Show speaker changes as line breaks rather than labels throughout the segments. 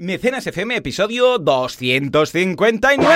Mecenas FM, episodio 259.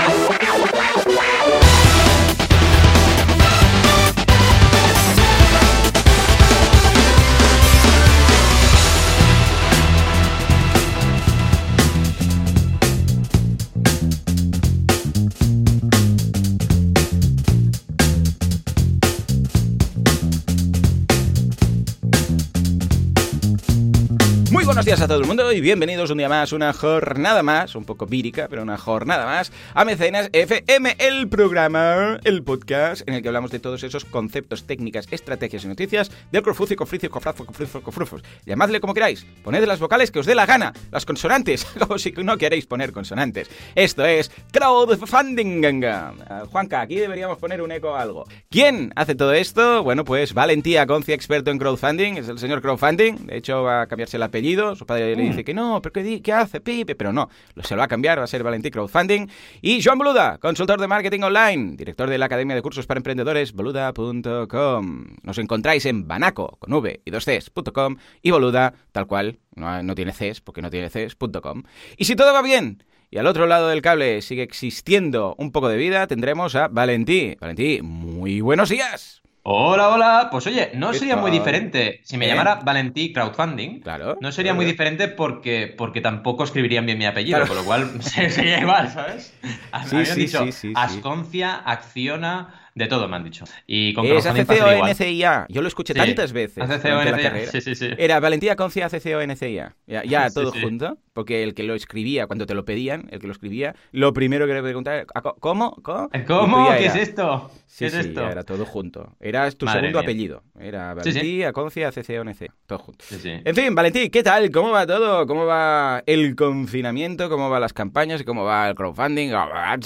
Días a todo el mundo y bienvenidos un día más, una jornada más, un poco vírica, pero una jornada más, a Mecenas FM, el programa, el podcast en el que hablamos de todos esos conceptos, técnicas, estrategias y noticias del crowdfunding, cofricio, cofrazo, cofrifo, cofrufos. Llamadle como queráis, poned las vocales que os dé la gana, las consonantes, como si no queréis poner consonantes. Esto es crowdfunding. Uh, Juanca, aquí deberíamos poner un eco a algo. ¿Quién hace todo esto? Bueno, pues Valentía Concia, experto en crowdfunding, es el señor crowdfunding, de hecho va a cambiarse el apellido su padre le dice que no, pero ¿qué, qué hace, Pipe? Pero no, se lo va a cambiar, va a ser Valentín Crowdfunding. Y Joan Boluda, consultor de marketing online, director de la Academia de Cursos para Emprendedores, boluda.com. Nos encontráis en banaco, con v y dos cs.com y boluda, tal cual, no, no tiene cs, porque no tiene cs.com. Y si todo va bien... Y al otro lado del cable sigue existiendo un poco de vida, tendremos a Valentí. Valentí, muy buenos días.
Hola, hola. Pues oye, no
¿Qué
sería muy diferente si me
¿Eh?
llamara Valentí Crowdfunding.
Claro.
No sería muy diferente porque, porque tampoco escribirían bien mi apellido,
Claro.
con lo cual sería igual, ¿sabes?
Sí, sí,
dicho
sí.
Asconcia, acciona, de todo me han dicho. Y con
Es. ACCONCIA. Yo lo escuché
Sí.
tantas veces.
ACCONCIA. Sí, sí, sí.
Era Valentía Concia ACCONCIA. Ya, ya
Sí,
todo
sí.
junto. Porque el que lo escribía, cuando te lo pedían, el que lo escribía, lo primero que le preguntaba era, ¿cómo? ¿Cómo? Tú
¿Cómo? ¿Qué es esto?
Sí,
¿Qué es
sí,
esto?
era todo junto. Era tu
Madre
segundo
mía.
apellido. Era. Valentía Concia ACCONCIA. Todo junto.
Sí, sí.
En fin, Valentí, ¿qué tal? ¿Cómo va todo? ¿Cómo va el confinamiento? ¿Cómo van las campañas? ¿Y cómo va el crowdfunding? Va.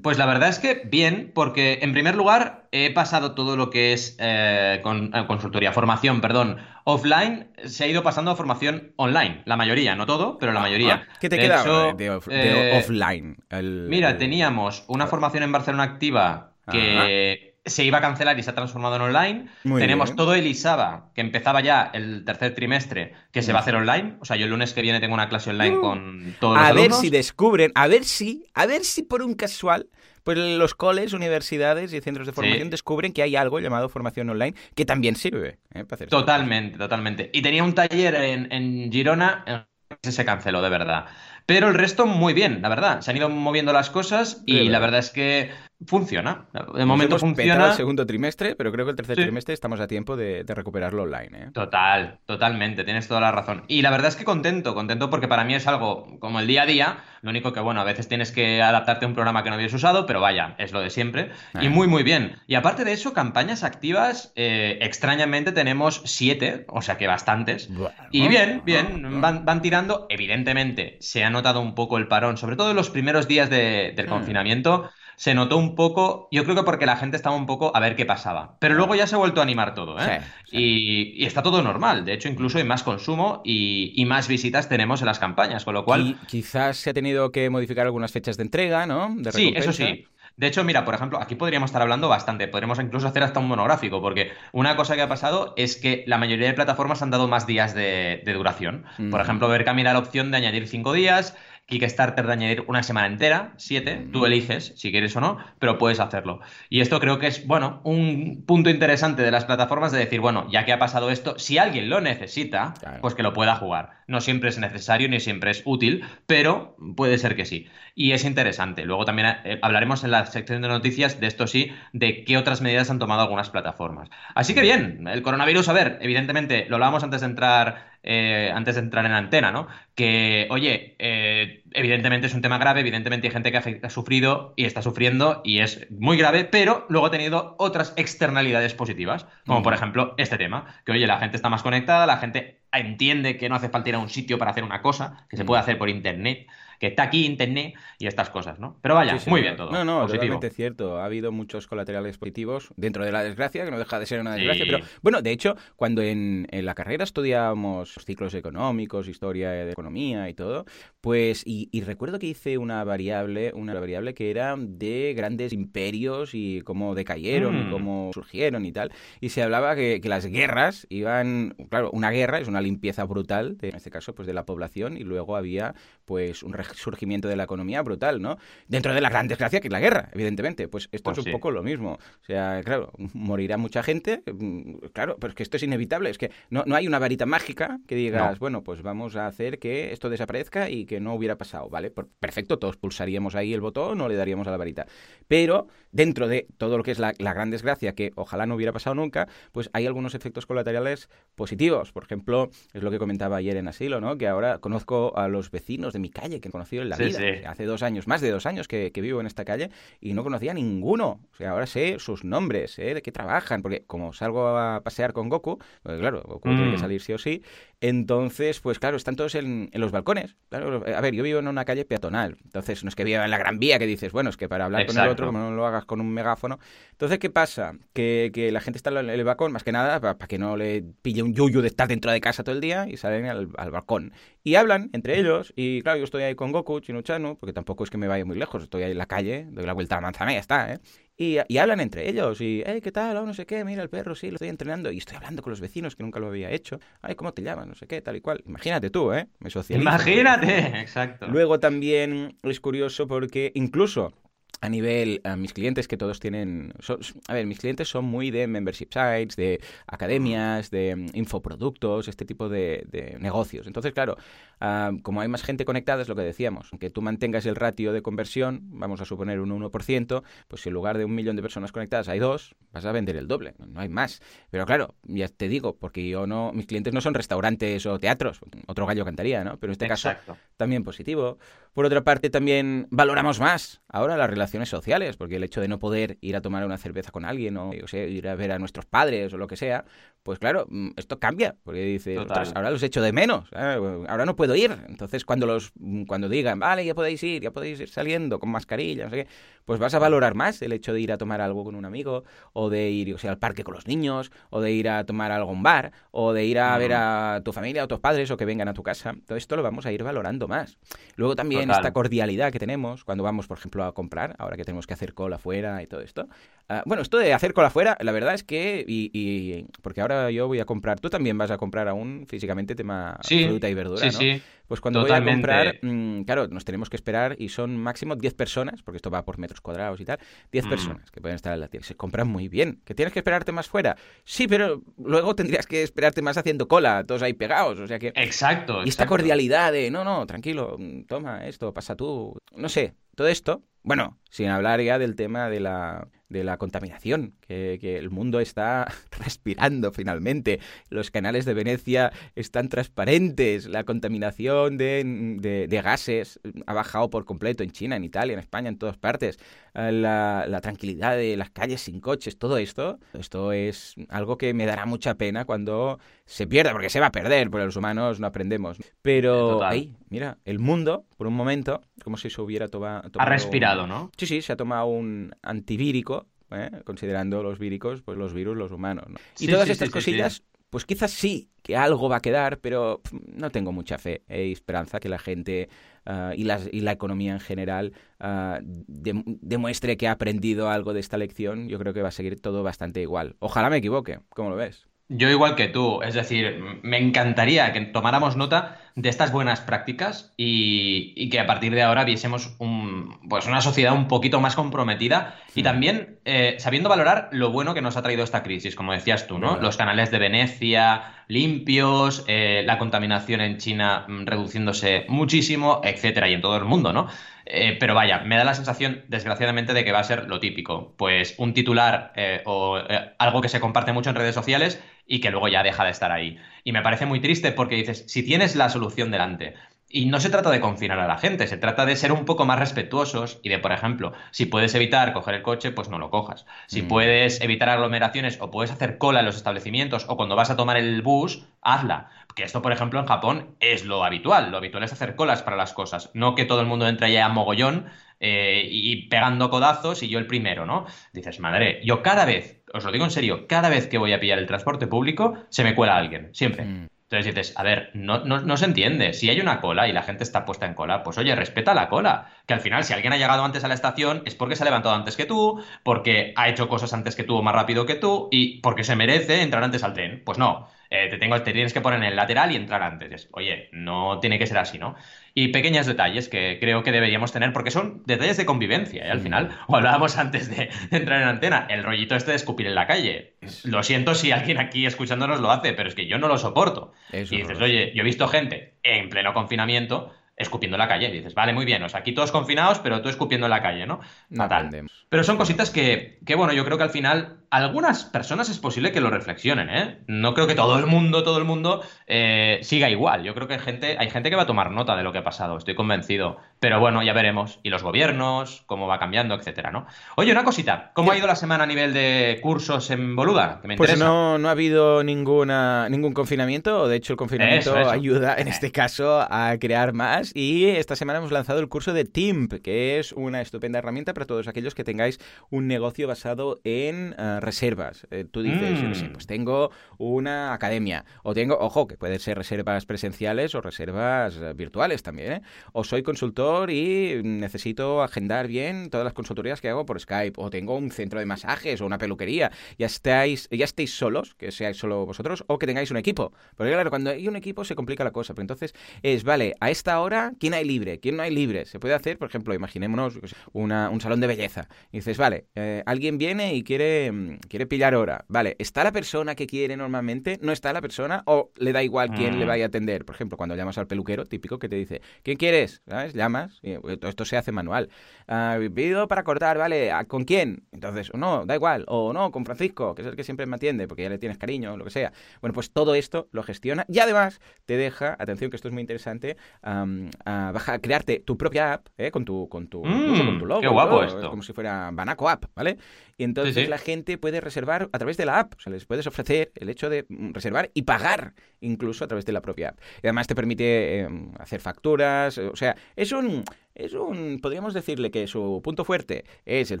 Pues la verdad es que bien, porque en primer lugar he pasado todo lo que es eh, con- eh, consultoría, formación, perdón, offline, se ha ido pasando a formación online, la mayoría, no todo, pero la mayoría.
Ah, ¿Qué te
De
queda
hecho,
de, off- de
eh,
offline? El-
Mira, teníamos una formación en Barcelona activa que se iba a cancelar y se ha transformado en online.
Muy
Tenemos
bien.
todo el ISABA, que empezaba ya el tercer trimestre, que se va a hacer online. O sea, yo el lunes que viene tengo una clase online con todos los
Uh. a ver
alumnos.
si descubren, a ver si, a ver si por un casual, pues los coles, universidades y centros de formación
Sí.
descubren que hay algo llamado formación online que también sirve ¿eh? para hacer.
Totalmente, totalmente. Y tenía un taller en, en Girona, ese se canceló, de verdad. Pero el resto muy bien, la verdad. Se han ido moviendo las cosas y la
verdad
es que funciona. De momento
hemos
funciona.
el segundo trimestre, pero creo que el tercer
Sí.
trimestre estamos a tiempo de, de recuperarlo online. ¿eh?
Total, totalmente, tienes toda la razón. Y la verdad es que contento, contento porque para mí es algo como el día a día, lo único que, bueno, a veces tienes que adaptarte a un programa que no habías usado, pero vaya, es lo de siempre.
Ah.
Y muy, muy bien. Y aparte de eso, campañas activas, eh, extrañamente tenemos siete, o sea que bastantes.
Bueno,
Y bien, bien,
bueno.
van, van tirando. Evidentemente, se ha notado un poco el parón, sobre todo en los primeros días de- del
Mm.
confinamiento. Se notó un poco, yo creo que porque la gente estaba un poco a ver qué pasaba. Pero luego ya se ha vuelto a animar todo, ¿eh?
Sí, sí.
Y, y está todo normal. De hecho, incluso hay más consumo y, y más visitas tenemos en las campañas, con lo cual.
Qui- quizás se ha tenido que modificar algunas fechas de entrega, ¿no? De
Sí, eso sí. De hecho, mira, por ejemplo, aquí podríamos estar hablando bastante, podríamos incluso hacer hasta un monográfico, porque una cosa que ha pasado es que la mayoría de plataformas han dado más días de, de duración. Por
Mm.
ejemplo, Berkami da la opción de añadir cinco días, Kickstarter de añadir una semana entera, siete, tú eliges si quieres o no, pero puedes hacerlo. Y esto creo que es, bueno, un punto interesante de las plataformas de decir, bueno, ya que ha pasado esto, si alguien lo necesita,
Claro.
pues que lo pueda jugar. No siempre es necesario ni siempre es útil, pero puede ser que sí. Y es interesante. Luego también eh, hablaremos en la sección de noticias de esto sí, de qué otras medidas han tomado algunas plataformas. Así que bien, el coronavirus, a ver, evidentemente, lo hablábamos antes de entrar, eh, antes de entrar en antena, ¿no? Que, oye, eh, evidentemente es un tema grave, evidentemente hay gente que ha, sufrido y está sufriendo y es muy grave, pero luego ha tenido otras externalidades positivas, como
Mm.
por ejemplo este tema, que oye, la gente está más conectada, la gente entiende que no hace falta ir a un sitio para hacer una cosa, que se
Mm.
puede hacer por internet, que está aquí internet y estas cosas, ¿no? Pero vaya,
Sí, sí,
muy
no.
bien todo.
No, no,
positivo.
totalmente cierto. Ha habido muchos colaterales positivos dentro de la desgracia, que no deja de ser una desgracia.
Sí.
Pero bueno, de hecho, cuando en, en la carrera estudiábamos ciclos económicos, historia de economía y todo, pues, y, y recuerdo que hice una variable, una variable que era de grandes imperios y cómo decayeron y
Mm.
cómo surgieron y tal. Y se hablaba que, que las guerras iban, claro, una guerra es una limpieza brutal, de, en este caso, pues de la población, y luego había pues un resurgimiento de la economía brutal, ¿no? Dentro de la gran desgracia que es la guerra, evidentemente. Pues esto
Pues
es un
sí.
poco lo mismo. O sea, claro, morirá mucha gente, mm, claro, pero es que esto es inevitable. Es que no, no hay una varita mágica que digas,
No.
bueno, pues vamos a hacer que esto desaparezca y que no hubiera pasado, ¿vale? Perfecto, todos pulsaríamos ahí el botón o le daríamos a la varita. Pero dentro de todo lo que es la, la gran desgracia, que ojalá no hubiera pasado nunca, pues hay algunos efectos colaterales positivos. Por ejemplo, es lo que comentaba ayer en Asilo, ¿no? Que ahora conozco a los vecinos de mi calle que conocido en la
Sí,
vida.
sí.
Sea, hace dos años, más de dos años que, que vivo en esta calle y no conocía a ninguno. O sea, ahora sé sus nombres, sé de qué trabajan, porque como salgo a pasear con Goku, pues claro, Goku tiene que
Mm.
salir sí o sí, entonces, pues claro, están todos en, en los balcones. Claro, a ver, yo vivo en una calle peatonal, entonces no es que viva en la Gran Vía que dices, bueno, es que para hablar con el otro, como no lo hagas con un megáfono. Entonces, ¿qué pasa? Que, que la gente está en el balcón, más que nada, para, que no le pille un yuyu de estar dentro de casa todo el día y salen al, al balcón. Y hablan entre ellos, y claro, yo estoy ahí con Goku, Chinu-Chanu, porque tampoco es que me vaya muy lejos, estoy ahí en la calle, doy la vuelta a la manzana y ya está, ¿eh? Y, y hablan entre ellos, y, hey, ¿qué tal? Oh, no sé qué, mira el perro, sí, lo estoy entrenando. Y estoy hablando con los vecinos que nunca lo había hecho. Ay, ¿cómo te llamas? No sé qué, tal y cual. Imagínate tú, ¿eh? Me socializo.
Imagínate, exacto.
Luego también es curioso porque incluso a nivel, a mis clientes que todos tienen, son- a ver, mis clientes son muy de membership sites, de academias, de mm, infoproductos, este tipo de, de negocios. Entonces, claro, ah, como hay más gente conectada, es lo que decíamos, aunque tú mantengas el ratio de conversión, vamos a suponer un 1%, pues si en lugar de un millón de personas conectadas hay dos, vas a vender el doble, no hay más. Pero claro, ya te digo, porque yo no, mis clientes no son restaurantes o teatros, otro gallo cantaría, ¿no? Pero en este caso también positivo. Por otra parte, también valoramos más ahora las relaciones sociales, porque el hecho de no poder ir a tomar una cerveza con alguien o, ir a ver a nuestros padres o lo que sea, pues claro, mm, esto cambia, porque. "Ostras, ahora los echo de menos, ¿eh? ahora no puedo ir. Entonces, cuando los mm, cuando digan, vale, ya podéis ir, ya podéis ir saliendo con mascarilla, no sé qué, pues vas a valorar más el hecho de ir a tomar algo con un amigo, o de ir o sea, al parque con los niños, o de ir a tomar algo a un bar, o de ir a ver a tu familia o tus padres o que vengan a tu casa. Todo esto lo vamos a ir valorando más. Luego también
Total.
esta cordialidad que tenemos cuando vamos, por ejemplo, a comprar, ahora que tenemos que hacer cola fuera y todo esto. Ah, bueno, esto de hacer cola fuera, la verdad es que, y, y- porque ahora yo voy a comprar, tú también vas a comprar aún físicamente tema
Sí,
fruta y verdura,
Sí,
¿no?
sí.
Pues cuando voy a comprar, mm, claro, nos tenemos que esperar y son máximo 10 personas, porque esto va por metros cuadrados y tal, 10
Mm.
personas que pueden estar en la tienda. Se compran muy bien. ¿Que tienes que esperarte más fuera? Sí, pero luego tendrías que esperarte más haciendo cola, todos ahí pegados, o sea que...
Exacto.
Y esta
exacto.
cordialidad de, no, no, tranquilo, mm, toma esto, pasa tú. No sé, todo esto, bueno, sin hablar ya del tema de la, de la contaminación, que, que el mundo está respirando finalmente. Los canales de Venecia están transparentes, la contaminación de, de- de gases ha bajado por completo en China, en Italia, en España, en todas partes. Eh, La, la tranquilidad de las calles sin coches, todo esto, esto es algo que me dará mucha pena cuando se pierda, porque se va a perder, porque los humanos no aprendemos. Pero, ahí, mira, el mundo, por un momento, como si se hubiera toma- tomado...
Ha respirado, ¿no?
Sí, sí, se ha tomado un antivírico, ¿eh? considerando los víricos, pues los virus, los humanos. ¿no? Y todas
sí,
estas
sí,
cosillas, pues quizás sí, que algo va a quedar, pero no tengo mucha fe e esperanza que la gente ah, y, las- y la economía en general dem- demuestre que ha aprendido algo de esta lección. Yo creo que va a seguir todo bastante igual. Ojalá me equivoque, ¿cómo lo ves?
Yo igual que tú, es decir, me encantaría que tomáramos nota de estas buenas prácticas y, y que a partir de ahora viésemos un, pues una sociedad un poquito más comprometida y
Hmm.
también eh, sabiendo valorar lo bueno que nos ha traído esta crisis, como decías tú, ¿no? Los canales de Venecia limpios, eh, la contaminación en China mm, reduciéndose muchísimo, etcétera, y en todo el mundo, ¿no? Eh, pero vaya, me da la sensación, desgraciadamente, de que va a ser lo típico. Pues un titular eh, o eh, algo que se comparte mucho en redes sociales y que luego ya deja de estar ahí. Y me parece muy triste porque dices, si tienes la solución delante, y no se trata de confinar a la gente, se trata de ser un poco más respetuosos y de, por ejemplo, si puedes evitar coger el coche, pues no lo cojas. Si
Mm.
puedes evitar aglomeraciones o puedes hacer cola en los establecimientos o cuando vas a tomar el bus, hazla. Que esto, por ejemplo, en Japón es lo habitual. Lo habitual es hacer colas para las cosas. No que todo el mundo entre ya a mogollón eh, y pegando codazos y yo el primero, ¿no? Dices, madre, yo cada vez, os lo digo en serio, cada vez que voy a pillar el transporte público, se me cuela alguien, siempre.
Mm.
Entonces dices, a ver, no, no, se entiende. Si hay una cola y la gente está puesta en cola, pues oye, respeta la cola. Que al final, si alguien ha llegado antes a la estación, es porque se ha levantado antes que tú, porque ha hecho cosas antes que tú o más rápido que tú, y porque se merece entrar antes al tren. Pues no. Eh, te, tengo, te tienes que poner en el lateral y entrar antes. Oye, no tiene que ser así, ¿no? Y pequeños detalles que creo que deberíamos tener, porque son detalles de convivencia, ¿eh? Al final, o hablábamos antes de, entrar en antena, el rollito este de escupir en la calle. Lo siento si alguien aquí escuchándonos lo hace, pero es que yo no lo soporto. y dices, oye, yo he visto gente en pleno confinamiento escupiendo en la calle. dices, vale, muy bien, o sea, aquí todos confinados, pero tú escupiendo en la calle, ¿no? Natal. pero son cositas que, que, bueno, yo creo que al final algunas personas es posible que lo reflexionen, ¿eh? No creo que todo el mundo, todo el mundo eh, siga igual. Yo creo que hay gente, hay gente que va a tomar nota de lo que ha pasado, estoy convencido. Pero bueno, ya veremos. Y los gobiernos, cómo va cambiando, etcétera, ¿no? Oye, una cosita, ¿cómo ha ido la semana a nivel de cursos en Boluda?
pues no, no ha habido ninguna, ningún confinamiento, de hecho el confinamiento ayuda en este caso a crear más. Y esta semana hemos lanzado el curso de TIMP, que es una estupenda herramienta para todos aquellos que tengáis un negocio basado en uh, reservas. Eh, tú dices, mm. pues tengo una academia, o tengo, ojo, que pueden ser reservas presenciales o reservas eh, virtuales también, ¿eh? o soy consultor y necesito agendar bien todas las consultorías que hago por Skype, o tengo un centro de masajes o una peluquería, ya estáis, ya estéis solos, que seáis solo vosotros, o que tengáis un equipo. Porque claro, cuando hay un equipo se complica la cosa, pero entonces es, vale, a esta hora, ¿quién hay libre? ¿Quién no hay libre? Se puede hacer, por ejemplo, imaginémonos una, un salón de belleza. Y dices, vale, alguien viene y quiere mm, quiere pillar hora. Vale, ¿está la persona que quiere normalmente? ¿No está la persona? ¿O le da igual quién le mm. vaya a atender? Por ejemplo, cuando llamas al peluquero, típico que te dice, ¿quién quieres? ¿Sabes? Llamas. Y todo esto se hace manual. Ah, pido para cortar, ¿vale? ¿Con quién? Entonces, no, da igual. O no, con Francisco, que es el que siempre me atiende, porque ya le tienes cariño, o lo que sea. Bueno, pues todo esto lo gestiona y además te deja, atención que esto es muy interesante, a, baja, crearte tu propia app, ¿eh? Con tu, con tu,
con tu mm, logo. Qué guapo esto.
Como si fuera Banaco App, ¿vale? Y entonces la gente puede reservar a través de la app. O sea, les puedes ofrecer el hecho de mm, reservar y pagar incluso a través de la propia app. Y además te permite em, hacer facturas. O sea, es un, es un, podríamos decirle que su punto fuerte es el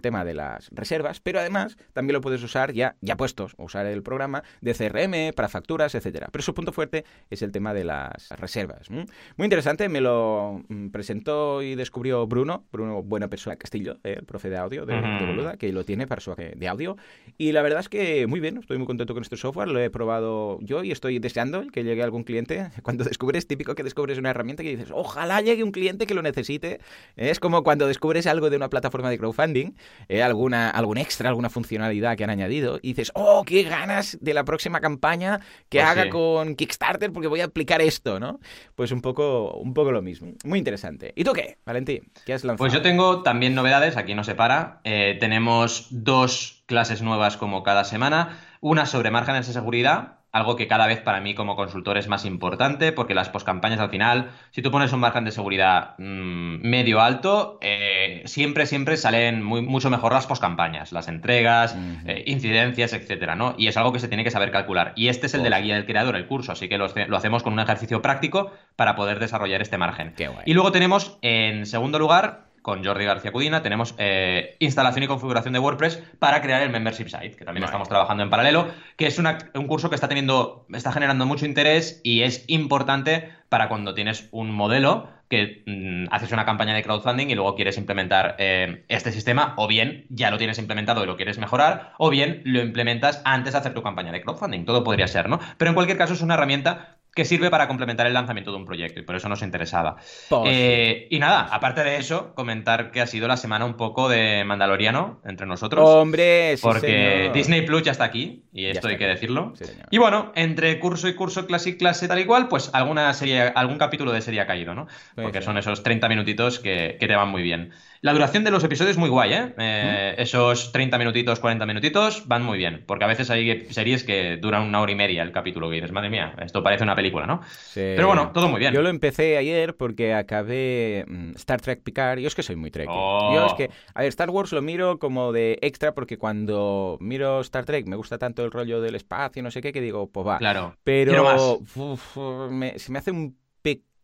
tema de las reservas, pero además también lo puedes usar ya, ya puestos, usar el programa de CRM para facturas, etcétera. Pero su punto fuerte es el tema de las reservas. Muy interesante, me lo mm, presentó y descubrió Bruno, Bruno Buena Persona Castillo, el profe de audio de, Boluda, que lo tiene para su de audio. Y la verdad es que muy bien, estoy muy contento con este software, lo he probado yo y estoy deseando que llegue algún cliente. Cuando descubres, típico que descubres una herramienta que dices, ojalá llegue un cliente que lo necesite es como cuando descubres algo de una plataforma de crowdfunding, eh, alguna, algún extra, alguna funcionalidad que han añadido, y dices, oh, qué ganas de la próxima campaña que pues haga con Kickstarter porque voy a aplicar esto, ¿no? Pues un poco, un poco lo mismo. Muy interesante. ¿Y tú qué, Valentín? ¿Qué has lanzado?
Pues yo tengo también novedades, aquí no se para. Eh, tenemos dos clases nuevas como cada semana. Una sobre márgenes de seguridad, algo que cada vez para mí como consultor es más importante, porque las poscampañas al final, si tú pones un margen de seguridad mm, medio alto, eh, siempre, siempre salen muy, mucho mejor las poscampañas, las entregas, eh, incidencias, etcétera, ¿no? Y es algo que se tiene que saber calcular. Y este es el de la guía del creador, el curso, así que lo, hacemos con un ejercicio práctico para poder desarrollar este margen. Y luego tenemos, en segundo lugar, con Jordi García Cudina, tenemos eh, instalación y configuración de WordPress para crear el membership site, que también estamos trabajando en paralelo, que es un curso que está teniendo, está generando mucho interés y es importante para cuando tienes un modelo que mm, haces una campaña de crowdfunding y luego quieres implementar eh, este sistema, o bien ya lo tienes implementado y lo quieres mejorar, o bien lo implementas antes de hacer tu campaña de crowdfunding. Todo podría ser, ¿no? Pero en cualquier caso es una herramienta que sirve para complementar el lanzamiento de un proyecto y por eso nos interesaba. Eh, y nada, aparte de eso, comentar que ha sido la semana un poco de Mandaloriano entre nosotros.
Hombre,
sí, Porque Disney Plus ya está aquí y esto hay que decirlo. y bueno, entre curso y curso, clase y clase tal y cual, pues alguna serie, algún capítulo de serie ha caído, ¿no? Porque son esos 30 minutitos que, que te van muy bien. La duración de los episodios es muy guay, ¿eh? eh esos 30 minutitos, 40 minutitos van muy bien, porque a veces hay series que duran una hora y media el capítulo que dices, madre mía, esto parece una película, ¿no? Pero bueno, todo muy bien.
Yo lo empecé ayer porque acabé mm, Star Trek Picard. Yo es que soy muy Trek. Oh. Yo es que, a ver, Star Wars lo miro como de extra porque cuando miro Star Trek me gusta tanto el rollo del espacio, no sé qué, que digo, pues va.
Claro.
Pero se me hace un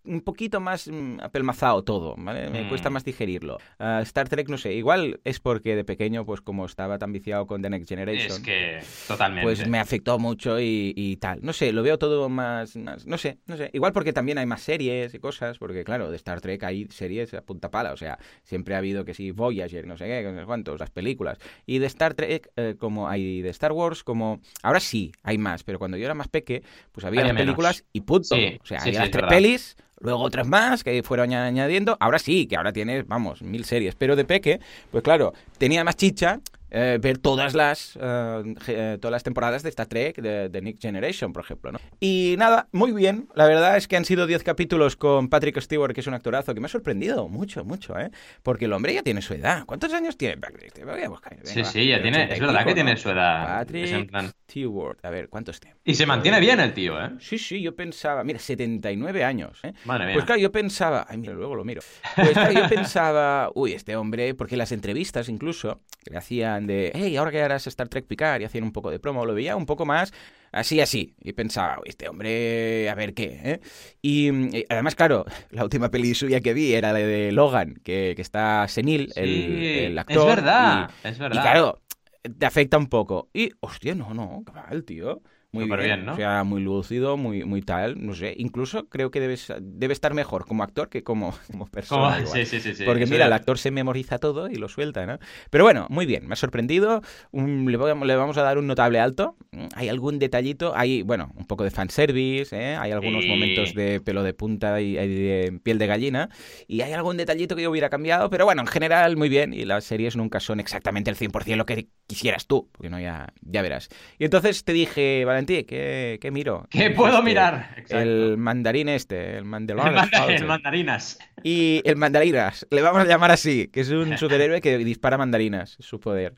un poquito más mm, apelmazado todo, ¿vale? Me
Mm.
cuesta más digerirlo. Ah, Star Trek, no sé, igual es porque de pequeño, pues como estaba tan viciado con The Next Generation,
Es que totalmente.
pues me afectó mucho y, y tal. No sé, lo veo todo más, más- no sé, no sé. Igual porque también hay más series y cosas, porque claro, de Star Trek hay series a punta pala, o sea, siempre ha habido que sí, Voyager, no sé qué, no sé cuántos, las películas. Y de Star Trek, eh, como hay de Star Wars, como ahora sí, hay más, pero cuando yo era más peque, pues había
Había
las películas
menos.
y punto.
Sí,
o sea,
sí,
había
sí,
las tres
verdad.
pelis, luego otras más que fueron añ- añadiendo. Ahora sí, que ahora tienes, vamos, mil series. Pero de peque, pues claro, tenía más chicha eh, ver todas las eh, eh, todas las temporadas de Star Trek, de, de Next Generation, por ejemplo, ¿no? Y nada, muy bien. La verdad es que han sido 10 capítulos con Patrick Stewart, que es un actorazo que me ha sorprendido mucho, mucho, ¿eh? Porque el hombre ya tiene su edad. ¿Cuántos años tiene Patrick? Te voy a buscar. Venga,
Sí, sí, ya tiene.
80 y
Es verdad que tiene
¿no?
su edad.
Patrick Stewart. A ver, ¿cuántos tiene?
Y se mantiene bien el tío, ¿eh?
Sí, sí, yo pensaba, mira, 79 años, ¿eh?
Madre mía.
Pues claro, yo pensaba, ay, mira, luego lo miro. Pues claro, yo pensaba, uy, este hombre, porque las entrevistas incluso que le hacían de, hey, ahora que harás Star Trek Picard y hacían un poco de promo, lo veía un poco más así, así. Y pensaba, este hombre, a ver qué, ¿eh? Y, y además, claro, la última peli suya que vi era la de Logan, que, que está senil, el,
Sí,
el actor.
Es verdad,
y-
es
y
verdad.
claro, te afecta un poco. Y, hostia, no, no, qué mal, tío. Muy
Súper
bien,
bien, ¿no?
O sea, muy lúcido, muy, muy tal, no sé. Incluso creo que debes, debe estar mejor como actor que como, como persona.
Sí, sí, sí, sí.
Porque mira, el actor se memoriza todo y lo suelta, ¿no? Pero bueno, muy bien, me ha sorprendido. Un- le, le vamos a dar un notable alto. Hay algún detallito, hay, bueno, un poco de fanservice, ¿eh? hay algunos momentos de pelo de punta y, y de piel de gallina. Y hay algún detallito que yo hubiera cambiado, pero bueno, en general muy bien. Y las series nunca son exactamente el 100% lo que quisieras tú, porque no, ya, ya verás. Y entonces te dije, Valentí, ¿qué, qué miro?
¿Qué
Y
puedo
dijiste,
mirar? Exacto.
El mandarín este, el
El manda- el
Falcon.
mandarinas.
Y el mandarinas, le vamos a llamar así, que es un superhéroe que dispara mandarinas, su poder,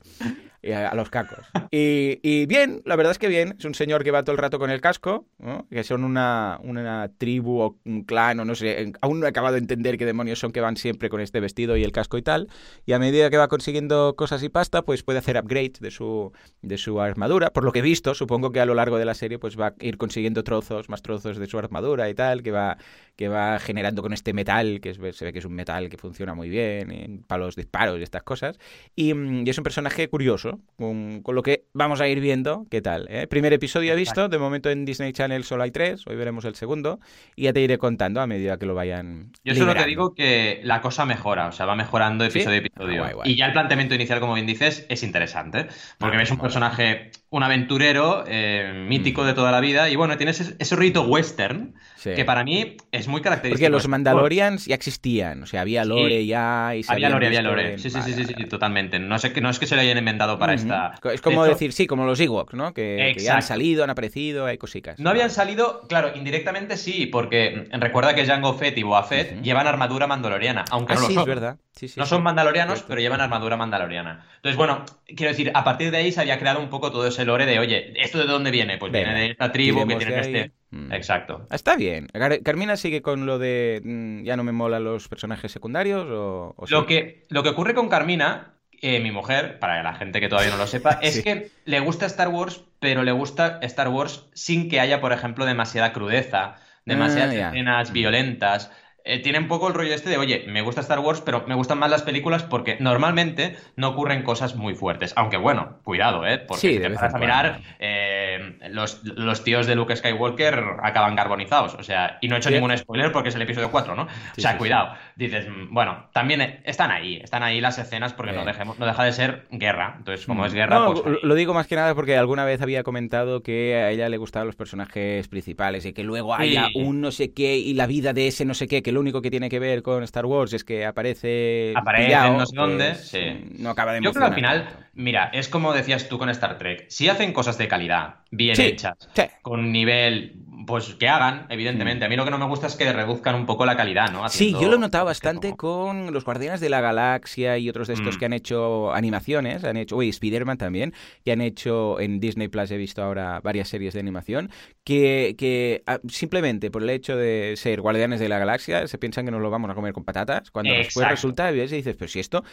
a, los cacos. Y, y bien, la verdad es que bien, es un señor que va todo el rato con el casco, ¿no? que son una, una tribu o un clan o no sé, aún no he acabado de entender qué demonios son que van siempre con este vestido y el casco y tal, y a medida que va consiguiendo cosas y pasta, pues puede hacer upgrades de su, de su armadura, por lo que he visto, supongo que a lo largo de la serie pues va a ir consiguiendo trozos, más trozos de su armadura y tal, que va que va generando con este metal, que es- se ve que es un metal que funciona muy bien en- para los disparos y estas cosas. Y, mm, y es un personaje curioso, con, con lo que vamos a ir viendo qué tal. ¿eh? Primer episodio he visto, de momento en Disney Channel solo hay tres, hoy veremos el segundo, y ya te iré contando a medida que lo vayan.
Yo solo te digo que la cosa mejora, o sea, va mejorando episodio a episodio.
Ah, guay, guay.
Y ya el planteamiento inicial, como bien dices, es interesante. Porque
Ah,
ves un
mola.
personaje, un aventurero, eh, mítico de toda la vida, y bueno, tienes ese, ese rito western,
Sí.
que para mí es muy característico.
Porque los Mandalorians ya existían, o sea, había lore
Sí.
ya y se
Había lore, había lore.
en-
Sí, sí,
Vale,
sí, sí,
vale,
sí,
vale.
totalmente. No, sé que, no es que se lo hayan inventado para esta.
Es como
De hecho,
decir, sí, como los Ewoks, ¿no? Que, que ya han salido, han aparecido, hay cositas.
No habían salido, claro, indirectamente sí, porque recuerda que Jango Fett y Boba Fett llevan armadura mandaloriana, aunque
Ah,
no lo
sí,
son.
es verdad.
No son mandalorianos, pero llevan armadura mandaloriana. Entonces, bueno, quiero decir, a partir de ahí se había creado un poco todo ese lore de, oye, ¿esto de dónde viene? Pues
Venga,
viene de esta tribu que tiene este.
Mm.
Exacto.
Está bien. Car- Carmina sigue con lo de mm, ya no me molan los personajes secundarios o, o sí?
Lo que, lo que ocurre con Carmina, eh, mi mujer, para la gente que todavía no lo sepa, es
Sí.
que le gusta Star Wars, pero le gusta Star Wars sin que haya, por ejemplo, demasiada crudeza, demasiadas
Ah, ya.
escenas violentas. Eh, tiene un poco el rollo este de, oye, me gusta Star Wars, pero me gustan más las películas porque normalmente no ocurren cosas muy fuertes. Aunque bueno, cuidado, ¿eh? Porque
Sí,
si te paras a mirar, eh, los, los tíos de Luke Skywalker acaban carbonizados. O sea, y no he hecho
Sí.
ningún spoiler porque es el episodio 4, ¿no?
Sí,
o sea, cuidado. Dices, mm, bueno, también eh, están ahí, están ahí las escenas porque no,
Eh.
dejemos, no deja de ser guerra. Entonces, como
Mm.
es guerra,
No,
pues.
lo- digo más que nada porque alguna vez había comentado que a ella le gustaban los personajes principales y que luego haya un no sé qué y la vida de ese no sé qué, que lo único que tiene que ver con Star Wars es que aparece.
Aparece
pillao,
en no sé dónde,
pues,
sí.
No acaba de
Yo creo que al final,
tanto.
mira, es como decías tú con Star Trek. Si hacen cosas de calidad, bien
Sí,
hechas,
sí.
con nivel, pues que hagan, evidentemente. A mí lo que no me gusta es que reduzcan un poco la calidad, ¿no?
Mm. Sí, yo lo he notado
que
bastante con los Guardianes de la Galaxia y otros de estos
Mm.
que han hecho animaciones, han hecho, uy, Spider-Man también, que han hecho en Disney Plus, he visto ahora varias series de animación, que, que ah, simplemente por el hecho de ser Guardianes de la Galaxia se piensan que nos lo vamos a comer con patatas, cuando después
Exacto.
resulta, y dices, pero si esto,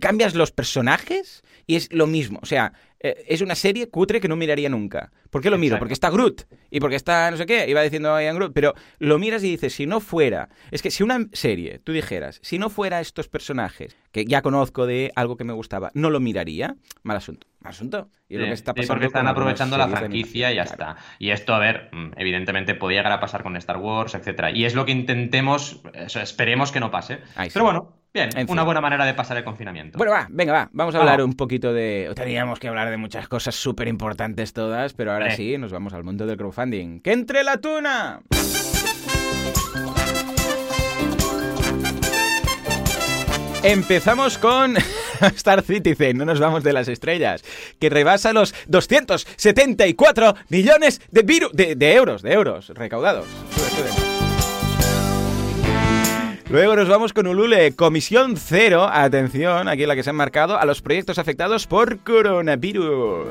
cambias los personajes y es lo mismo, o sea, eh, es una serie cutre que no miraría nunca. ¿Por qué lo miro?
Exacto.
Porque está Groot y porque está no sé qué, iba diciendo Ian Groot, pero lo miras y dices, si no fuera, es que si una serie, tú dijeras, si no fuera estos personajes que ya conozco de algo que me gustaba, no lo miraría, mal asunto, asunto. Y lo
Sí,
que está
sí,
pasando
porque están aprovechando la franquicia y ya
claro.
está. Y esto, a ver, mm, evidentemente podía llegar a pasar con Star Wars, etcétera. Y es lo que intentemos, eso, esperemos que no pase.
Ahí sí.
Pero bueno, bien,
En
una
fin.
buena manera de pasar el confinamiento.
Bueno, va, venga, va. Vamos a hablar un poquito de. Teníamos que hablar de muchas cosas súper importantes todas, pero ahora
Eh.
sí, nos vamos al mundo del crowdfunding. ¡Que entre la tuna! Empezamos con Star Citizen, no nos vamos de las estrellas, que rebasa los 274 millones de, viru- de, de euros, de euros recaudados. Luego nos vamos con Ulule, Comisión Cero, atención, aquí la que se han marcado a los proyectos afectados por coronavirus.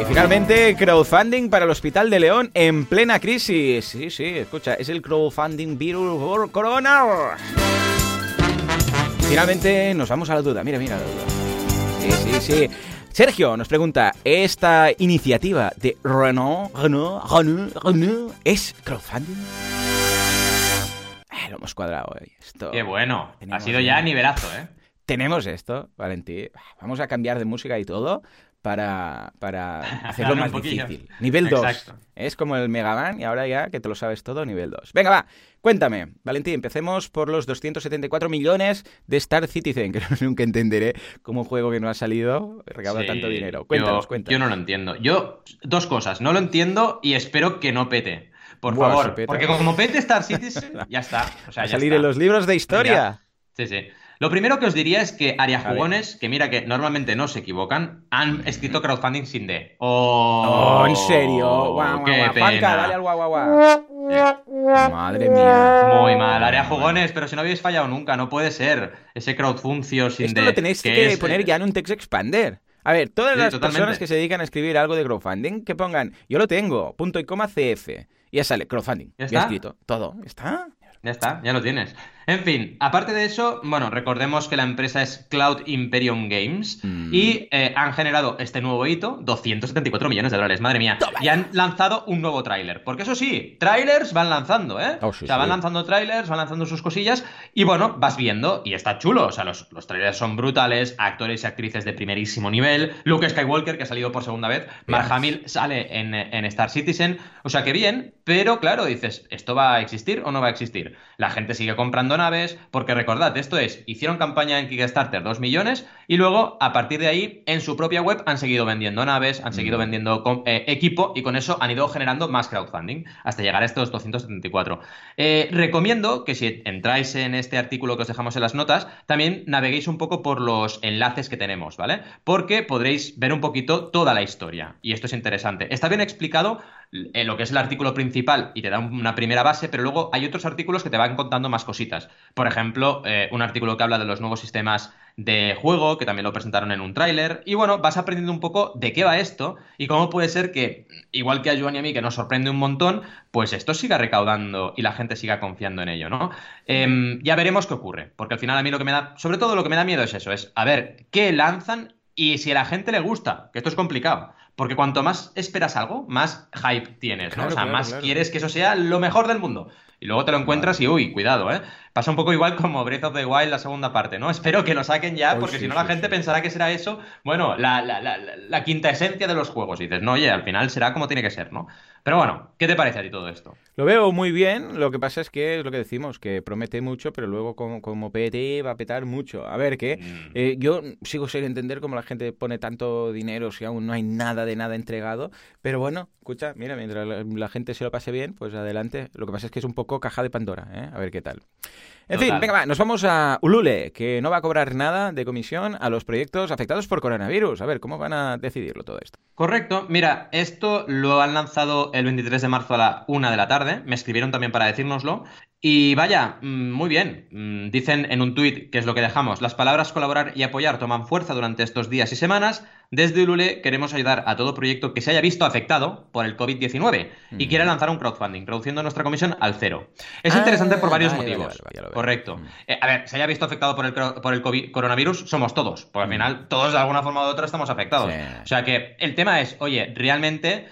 Y finalmente, crowdfunding para el Hospital de León en plena crisis. Sí, sí, escucha, es el crowdfunding virus por corona. Finalmente nos vamos a la duda, mira, mira la duda. Sí, sí, sí. Sergio nos pregunta, ¿esta iniciativa de Renault, Renault, Renault, Renault es crowdfunding? Ah, lo hemos cuadrado hoy. Esto...
Qué bueno. Ha sido
ya
nivelazo, ¿eh?
Tenemos esto, Valentín. Vamos a cambiar de música y todo para, para hacerlo más difícil. Nivel 2.
Exacto.
Es como el Mega Man y ahora ya que te lo sabes todo, nivel 2. Venga, va, cuéntame. Valentín, empecemos por los 274 millones de Star Citizen, que nunca entenderé cómo un juego que no ha salido recauda
Sí,
tanto dinero. Cuéntanos,
yo,
cuéntanos.
Yo no lo entiendo. Yo, dos cosas. No lo entiendo y espero que no pete. Por
Buah,
favor. Porque como pete Star Citizen, ya está. O sea,
a
ya
salir
está.
en los libros de historia.
Sí, sí. Lo primero que os diría es que Aria
A ver.
Jugones, que mira que normalmente no se equivocan, han escrito crowdfunding sin D. Oh,
Oh, en serio. Guau, guau,
qué
guau. Dale al guau, guau, guau. Madre mía.
Muy mal, Aria Jugones, pero si no habéis fallado nunca, no puede ser ese crowdfuncio sin
Esto
D.
lo tenéis que,
es,
poner
eh,
ya en un text expander. A ver, todas
Sí,
las
totalmente.
personas que se dedican a escribir algo de crowdfunding, que pongan, yo lo tengo, punto y coma CF. Y ya sale, crowdfunding.
Ya
Ya,
está.
escrito. Todo. ¿Está?
Ya está, ya lo tienes. En fin, aparte de eso, bueno, recordemos que la empresa es Cloud Imperium Games
Mm.
y eh, han generado este nuevo hito, 274 millones de dólares, madre mía. Y han lanzado un nuevo tráiler. Porque eso sí, trailers van lanzando, ¿eh?
Oh, sí,
o sea, van lanzando trailers, van lanzando sus cosillas y bueno, vas viendo y está chulo. O sea, los, los trailers son brutales, actores y actrices de primerísimo nivel. Luke Skywalker, que ha salido por segunda vez. Mark Hamill sale en, en Star Citizen. O sea, que bien, pero claro, dices, ¿esto va a existir o no va a existir? La gente sigue comprando naves, porque recordad, esto es, hicieron campaña en Kickstarter 2 millones y luego, a partir de ahí, en su propia web han seguido vendiendo naves, han seguido vendiendo com- eh, equipo y con eso han ido generando más crowdfunding hasta llegar a estos 274. Eh, recomiendo que si entráis en este artículo que os dejamos en las notas, también naveguéis un poco por los enlaces que tenemos, ¿vale? Porque podréis ver un poquito toda la historia y esto es interesante. Está bien explicado en lo que es el artículo principal y te da una primera base, pero luego hay otros artículos que te van contando más cositas. Por ejemplo, eh, un artículo que habla de los nuevos sistemas de juego, que también lo presentaron en un tráiler. Y bueno, vas aprendiendo un poco de qué va esto y cómo puede ser que, igual que a Joan y a mí, que nos sorprende un montón, pues esto siga recaudando y la gente siga confiando en ello, ¿no? Em, ya veremos qué ocurre, porque al final a mí lo que me da, sobre todo lo que me da miedo es eso, es a ver qué lanzan y si a la gente le gusta, que esto es complicado. Porque cuanto más esperas algo, más hype tienes, ¿no?
Claro,
o sea,
claro,
más
claro.
quieres que eso sea lo mejor del mundo. Y luego te lo encuentras y, uy, cuidado, ¿eh? Pasa un poco igual como Breath of the Wild, la segunda parte, ¿no? Espero que lo saquen ya, porque
sí,
si no la gente
sí.
pensará que será eso, bueno, la, la, la, la- quinta esencia de los juegos. Y dices, no, oye, al final será como tiene que ser, ¿no? Pero bueno, ¿qué te parece a ti todo esto?
Lo veo muy bien, lo que pasa es que es lo que decimos, que promete mucho, pero luego como, como PT va a petar mucho. A ver, que
Mm.
eh, yo sigo sin entender cómo la gente pone tanto dinero si aún no hay nada de nada entregado, pero bueno, escucha, mira, mientras la, la gente se lo pase bien, pues adelante. Lo que pasa es que es un poco caja de Pandora, ¿eh? A ver qué tal. En fin, venga, va, nos vamos a Ulule, que no va a cobrar nada de comisión a los proyectos afectados por coronavirus. A ver, ¿cómo van a decidirlo todo esto?
Correcto. Mira, esto lo han lanzado el 23 de marzo a la una de la tarde. Me escribieron también para decírnoslo. Y vaya, mm, muy bien. Mm, dicen en un tuit, que es lo que dejamos, las palabras colaborar y apoyar toman fuerza durante estos días y semanas. Desde Ulule queremos ayudar a todo proyecto que se haya visto afectado por el COVID-19 y quiera lanzar un crowdfunding, reduciendo nuestra comisión al cero. Es
Ah,
interesante por varios
vale,
motivos.
vale.
Correcto.
Mm.
Eh, a ver, se haya visto afectado por el, por el COVID coronavirus, somos todos. Porque al final, todos de alguna forma u otra estamos afectados.
Sí.
O sea que el tema es, oye, realmente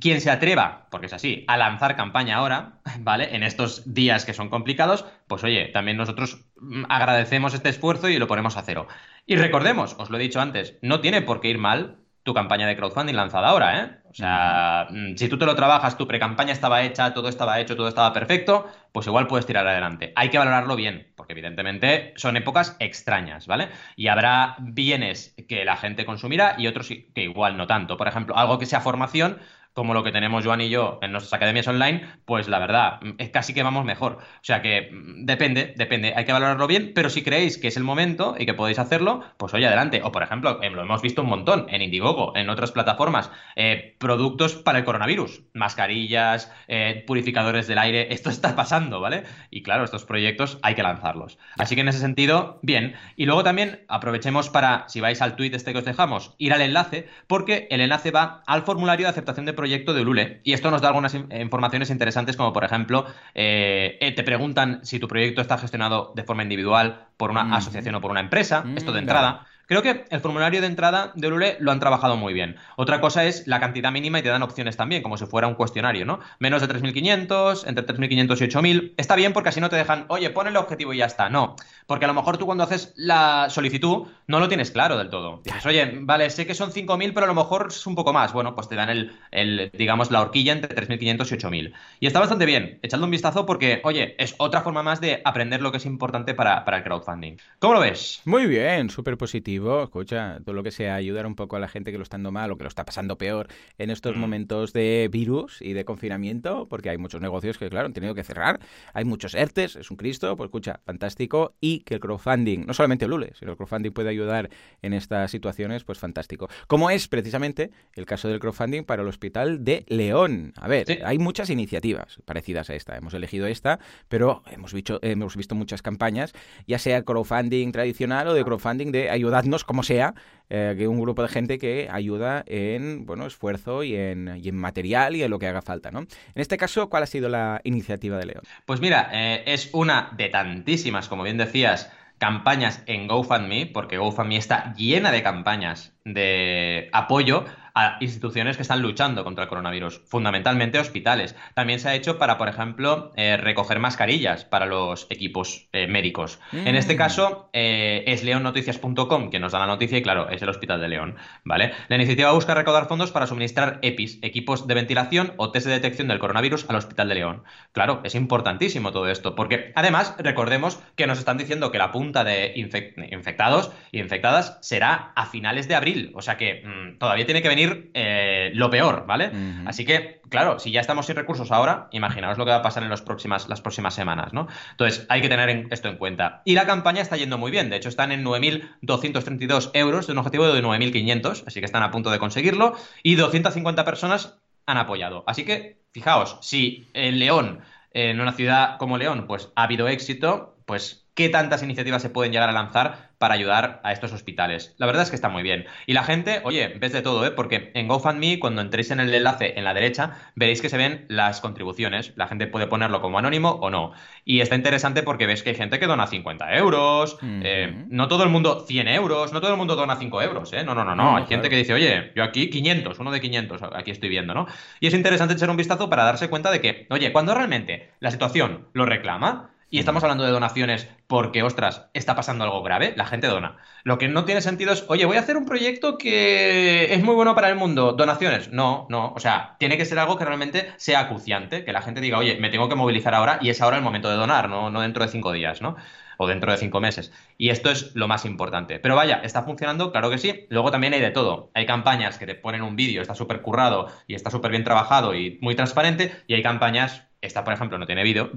quien se atreva, porque es así, a lanzar campaña ahora, ¿vale? En estos días que son complicados, pues oye, también nosotros mm, agradecemos este esfuerzo y lo ponemos a cero. Y recordemos, os lo he dicho antes, no tiene por qué ir mal tu campaña de crowdfunding lanzada ahora, ¿eh? O sea, mm, si tú te lo trabajas, tu pre-campaña estaba hecha, todo estaba hecho, todo estaba perfecto, pues igual puedes tirar adelante. Hay que valorarlo bien, porque evidentemente son épocas extrañas, ¿vale? Y habrá bienes que la gente consumirá y otros que igual no tanto. Por ejemplo, algo que sea formación, como lo que tenemos Joan y yo en nuestras academias online, pues la verdad, es casi que vamos mejor. O sea que mm, depende, depende, hay que valorarlo bien, pero si creéis que es el momento y que podéis hacerlo, pues oye, adelante. O por ejemplo, eh, lo hemos visto un montón en Indiegogo, en otras plataformas, eh, productos para el coronavirus, mascarillas, eh, purificadores del aire, esto está pasando, ¿vale? Y claro, estos proyectos hay que lanzarlos. Así que en ese sentido, bien. Y luego también aprovechemos para, si vais al tweet este que os dejamos, ir al enlace, porque el enlace va al formulario de aceptación de proyecto de Ulule. Y esto nos da algunas in- informaciones interesantes, como por ejemplo, eh, eh, te preguntan si tu proyecto está gestionado de forma individual por una
Mm.
asociación o por una empresa.
Mm,
esto de
vale.
entrada. Creo que el formulario de entrada de Ulule lo han trabajado muy bien. Otra cosa es la cantidad mínima y te dan opciones también, como si fuera un cuestionario, ¿no? Menos de 3.500, entre 3.500 y 8.000. Está bien porque así no te dejan, oye, pon el objetivo y ya está. No, porque a lo mejor tú cuando haces la solicitud no lo tienes claro del todo. Dices, oye, vale, sé que son 5.000, pero a lo mejor es un poco más. Bueno, pues te dan el, el, digamos, la horquilla entre 3.500 y 8.000. Y está bastante bien. Echadle un vistazo porque, oye, es otra forma más de aprender lo que es importante para, para el crowdfunding. ¿Cómo lo ves?
Muy bien, súper positivo. Escucha, todo lo que sea ayudar un poco a la gente que lo está dando mal o que lo está pasando peor en estos
Mm.
momentos de virus y de confinamiento, porque hay muchos negocios que, claro, han tenido que cerrar. Hay muchos ERTES, es un Cristo. Pues escucha, fantástico. Y que el crowdfunding, no solamente Lule, sino el crowdfunding puede ayudar en estas situaciones, pues fantástico. Como es precisamente el caso del crowdfunding para el Hospital de León. A ver,
Sí.
hay muchas iniciativas parecidas a esta. Hemos elegido esta, pero hemos visto, hemos visto muchas campañas, ya sea crowdfunding tradicional o de crowdfunding de ayudadnos como sea, eh, que un grupo de gente que ayuda en bueno esfuerzo y en, y en material y en lo que haga falta, ¿no? En este caso, ¿cuál ha sido la iniciativa de León?
Pues mira, eh, es una de tantísimas, como bien decías, campañas en GoFundMe, porque GoFundMe está llena de campañas de apoyo a instituciones que están luchando contra el coronavirus, fundamentalmente hospitales. También se ha hecho para, por ejemplo, eh, recoger mascarillas para los equipos eh, médicos. En este
Mm.
caso, eh, es leonnoticias.com quien nos da la noticia y, claro, es el Hospital de León, ¿vale? La iniciativa busca recaudar fondos para suministrar EPIs, equipos de ventilación o test de detección del coronavirus al Hospital de León. Claro, es importantísimo todo esto, porque además, recordemos que nos están diciendo que la punta de infec- infectados y infectadas será a finales de abril, o sea que mm, todavía tiene que venir eh, lo peor, ¿vale? Así que, claro, si ya estamos sin recursos ahora, imaginaos lo que va a pasar en los próximas, las próximas semanas, ¿no? Entonces, hay que tener en- esto en cuenta. Y la campaña está yendo muy bien, de hecho están en 9.232 euros de un objetivo de 9.500, así que están a punto de conseguirlo, y 250 personas han apoyado. Así que, fijaos, si en León, en una ciudad como León, pues ha habido éxito, pues qué tantas iniciativas se pueden llegar a lanzar para ayudar a estos hospitales. La verdad es que está muy bien. Y la gente, oye, ves de todo, ¿eh? Porque en GoFundMe, cuando entréis en el enlace en la derecha, veréis que se ven las contribuciones. La gente puede ponerlo como anónimo o no. Y está interesante porque ves que hay gente que dona 50 euros, eh, no todo el mundo 100 euros, no todo el mundo dona 5 euros, ¿eh? No, no, no, no.
No,
hay gente que dice, oye, yo aquí 500, uno de 500, aquí estoy viendo, ¿no? Y es interesante echar un vistazo para darse cuenta de que, oye, cuando realmente la situación lo reclama, y estamos hablando de donaciones porque, ostras, está pasando algo grave, la gente dona. Lo que no tiene sentido es, oye, voy a hacer un proyecto que es muy bueno para el mundo, donaciones. No, no, o sea, tiene que ser algo que realmente sea acuciante, que la gente diga, oye, me tengo que movilizar ahora y es ahora el momento de donar, no, no dentro de cinco días, ¿no? O dentro de cinco meses. Y esto es lo más importante. Pero vaya, ¿está funcionando? Claro que sí. Luego también hay de todo. Hay campañas que te ponen un vídeo, está súper currado y está súper bien trabajado y muy transparente. Y hay campañas esta, por ejemplo, no tiene vídeo,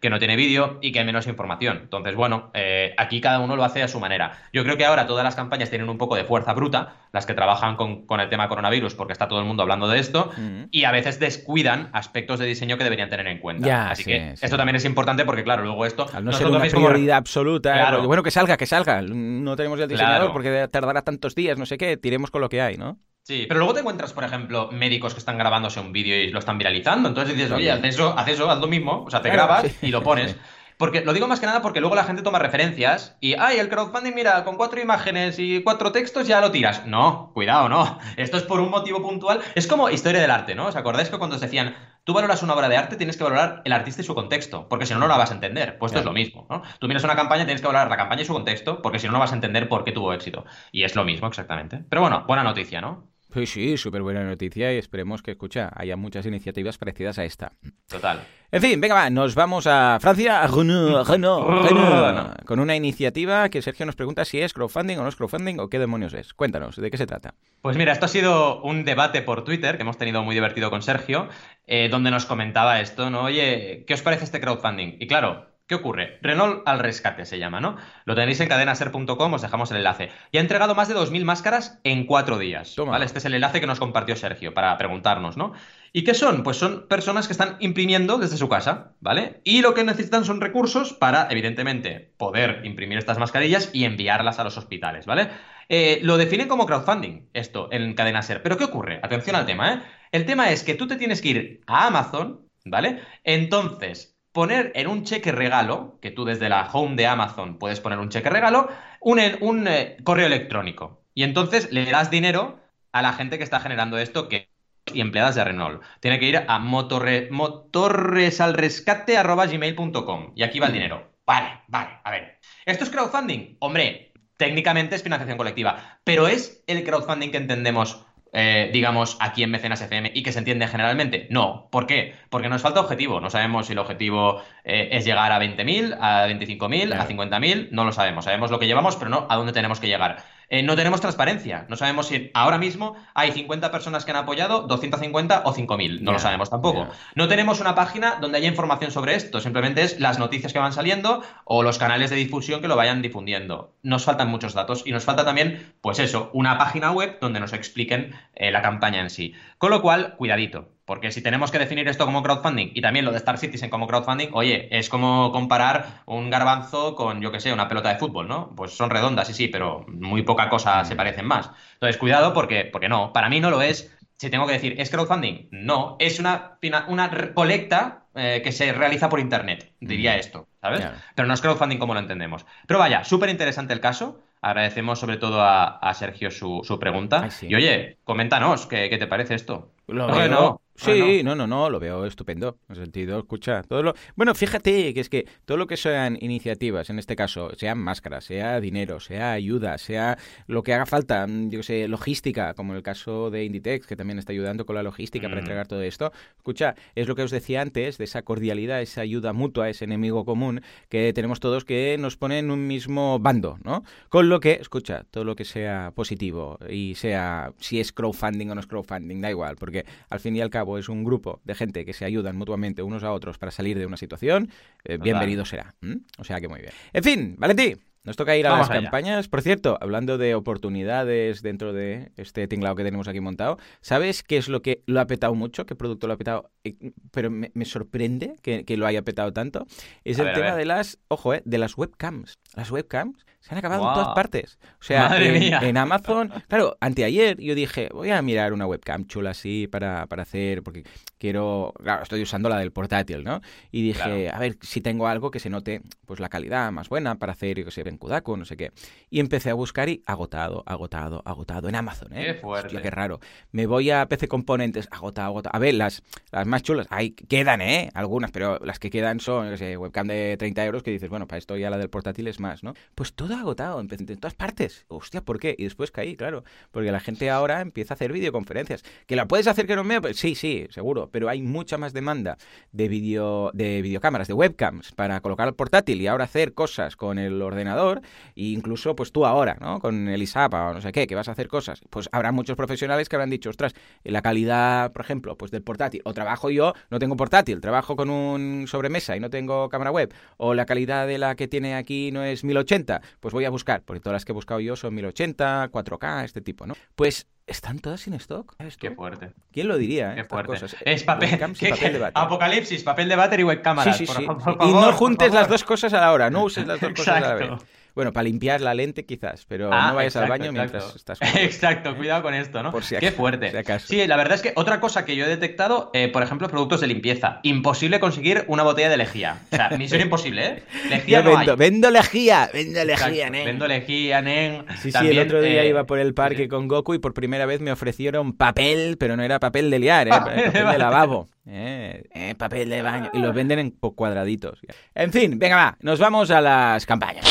que no tiene vídeo y que hay menos información. Entonces, bueno, eh, aquí cada uno lo hace a su manera. Yo creo que ahora todas las campañas tienen un poco de fuerza bruta, las que trabajan con, el tema coronavirus, porque está todo el mundo hablando de esto, y a veces descuidan aspectos de diseño que deberían tener en cuenta. Así que esto también es importante porque, claro, luego esto...
Al no ser una prioridad absoluta, bueno, que salga, que salga. No tenemos el diseñador porque tardará tantos días, no sé qué, tiremos con lo que hay, ¿no?
Sí, pero luego te encuentras, por ejemplo, médicos que están grabándose un vídeo y lo están viralizando. Entonces dices, oye, haz eso, haz eso, haz lo mismo. O sea, te grabas y lo pones. Porque lo digo más que nada porque luego la gente toma referencias y, ay, el crowdfunding, mira, con cuatro imágenes y cuatro textos ya lo tiras. No, cuidado, no. Esto es por un motivo puntual. Es como historia del arte, ¿no? ¿Os acordáis que cuando os decían, tú valoras una obra de arte, tienes que valorar el artista y su contexto, porque si no, no la vas a entender. Pues esto es lo mismo, ¿no? Tú miras una campaña, tienes que valorar la campaña y su contexto, porque si no, no vas a entender por qué tuvo éxito. Y es lo mismo, exactamente. Pero bueno, buena noticia, ¿no?
Sí, sí, súper buena noticia y esperemos que, escucha, haya muchas iniciativas parecidas a esta.
Total.
En fin, venga, va, nos vamos a Francia, a Renault, Renault, con una iniciativa que Sergio nos pregunta si es crowdfunding o no es crowdfunding o qué demonios es. Cuéntanos, ¿de qué se trata?
Pues mira, esto ha sido un debate por Twitter que hemos tenido muy divertido con Sergio, eh, donde nos comentaba esto, ¿no? Oye, ¿qué os parece este crowdfunding? Y claro, ¿Qué ocurre? Renault al rescate se llama, ¿no? Lo tenéis en cadenaser.com, os dejamos el enlace. Y ha entregado más de 2.000 máscaras en cuatro días. ¿vale? Este es el enlace que nos compartió Sergio para preguntarnos, ¿no? ¿Y qué son? Pues son personas que están imprimiendo desde su casa, ¿vale? Y lo que necesitan son recursos para, evidentemente, poder imprimir estas mascarillas y enviarlas a los hospitales, ¿vale? Eh, lo definen como crowdfunding, esto, en cadena ser. Pero ¿qué ocurre? Atención al tema, ¿eh? El tema es que tú te tienes que ir a Amazon, ¿vale? Entonces, poner en un cheque regalo, que tú desde la home de Amazon puedes poner un cheque regalo, un, un eh, correo electrónico. Y entonces le das dinero a la gente que está generando esto, que y empleadas de Renault. Tiene que ir a motorre, motorresalrescate.gmail.com y aquí va el dinero. Vale, vale, a ver. ¿Esto es crowdfunding? Hombre, técnicamente es financiación colectiva, pero ¿es el crowdfunding que entendemos eh, digamos, aquí en Mecenas FM y que se entiende generalmente? No. ¿Por qué? Porque nos falta objetivo. No sabemos si el objetivo eh, es llegar a 20.000, a 25.000, a 50.000. No lo sabemos. Sabemos lo que llevamos, pero no a dónde tenemos que llegar. Eh, no tenemos transparencia. No sabemos si ahora mismo hay 50 personas que han apoyado, 250 o 5.000. No lo sabemos tampoco. No tenemos una página donde haya información sobre esto. Simplemente es las noticias que van saliendo o los canales de difusión que lo vayan difundiendo. Nos faltan muchos datos y nos falta también, pues eso, una página web donde nos expliquen eh, la campaña en sí. Con lo cual, cuidadito. Porque si tenemos que definir esto como crowdfunding y también lo de Star Citizen como crowdfunding, oye, es como comparar un garbanzo con, yo que sé, una pelota de fútbol, ¿no? Pues son redondas, sí, sí, pero muy poca cosa se parecen más. Entonces, cuidado porque, porque no, para mí no lo es. Si tengo que decir, ¿es crowdfunding? No, es una, una colecta eh, que se realiza por internet, diría esto, ¿sabes? Pero no es crowdfunding como lo entendemos. Pero vaya, súper interesante el caso. Agradecemos sobre todo a, Sergio su, pregunta. Y oye, coméntanos, ¿qué, ¿qué, te parece esto?
Lo no, Sí, no, no, no, lo veo estupendo. En sentido, escucha, todo lo... Bueno, fíjate que es que todo lo que sean iniciativas, en este caso, sean máscaras, sea dinero, sea ayuda, sea lo que haga falta, mm, yo sé, logística, como el caso de Inditex, que también está ayudando con la logística para mm. entregar todo esto. Escucha, es lo que os decía antes, de esa cordialidad, esa ayuda mutua, ese enemigo común que tenemos todos que nos pone en un mismo bando, ¿no? Con lo que, escucha, todo lo que sea positivo y sea, si es crowdfunding o no es crowdfunding, da igual, porque al fin y al cabo, es un grupo de gente que se ayudan mutuamente unos a otros para salir de una situación, eh, bienvenido será. O sea que muy bien. En fin, Valentín. Nos toca ir a las campañas. Por cierto, hablando de oportunidades dentro de este tinglado que tenemos aquí montado, ¿sabes qué es lo que lo ha petado mucho? ¿Qué producto lo ha petado? Eh, pero me, sorprende que, lo haya petado tanto. Es el tema de las, ojo, eh, de las webcams. Las webcams se han acabado en todas partes. O sea, en, Amazon, claro, anteayer yo dije, voy a mirar una webcam chula así para, para hacer, porque quiero, claro, estoy usando la del portátil, ¿no? Y dije, a ver si tengo algo que se note, pues la calidad más buena para hacer, yo que sé, en Kudaku, no sé qué. Y empecé a buscar y agotado, agotado, agotado en Amazon, ¿eh?
Qué fuerte.
qué raro. Me voy a PC Componentes, agotado, agotado. A ver, las, las más chulas, ahí quedan, ¿eh? Algunas, pero las que quedan son, yo sé, webcam de 30 euros que dices, bueno, para esto ya la del portátil es más, ¿no? Pues todo agotado, en todas partes. Hostia, ¿por qué? Y después caí, claro, porque la gente ahora empieza a hacer videoconferencias. ¿Que la puedes hacer que no me... Pues sí, sí, seguro, pero hay mucha más demanda de video de videocámaras, de webcams para colocar al portátil y ahora hacer cosas con el ordenador e incluso pues tú ahora, ¿no? Con el ISAPA o no sé qué, que vas a hacer cosas. Pues habrá muchos profesionales que habrán dicho, ostras, la calidad, por ejemplo, pues del portátil, o trabajo yo, no tengo portátil, trabajo con un sobremesa y no tengo cámara web, o la calidad de la que tiene aquí no es 1080, pues voy a buscar, porque todas las que he buscado yo son 1080, 4K, este tipo, ¿no? Pues están todas sin stock.
Qué fuerte.
¿Quién lo diría?
Eh? Qué fuerte. Es papel, papel de Apocalipsis, papel de váter y webcámara.
Sí, sí, sí. y no juntes las dos cosas a la hora, no uses las dos cosas a la vez. Bueno, para limpiar la lente quizás, pero
ah,
no vayas al baño mientras estás.
exacto, cuidado con esto, ¿no? Por si Qué fuerte. sí, la verdad es que otra cosa que yo he detectado, eh, por ejemplo, productos de limpieza. Imposible conseguir una botella de lejía. O sea, misión imposible, ¿eh? Lejía no
vendo, vendo lejía, vendo lejía, nen.
Vendo lejía, nen.
Sí, sí, el otro día eh, iba por el parque con Goku y por primera vez me ofrecieron papel, pero no era papel de liar, ¿eh? papel de lavabo. Eh, eh, papel de baño. Y los venden en cuadraditos. En fin, venga, va. Nos vamos a las campañas.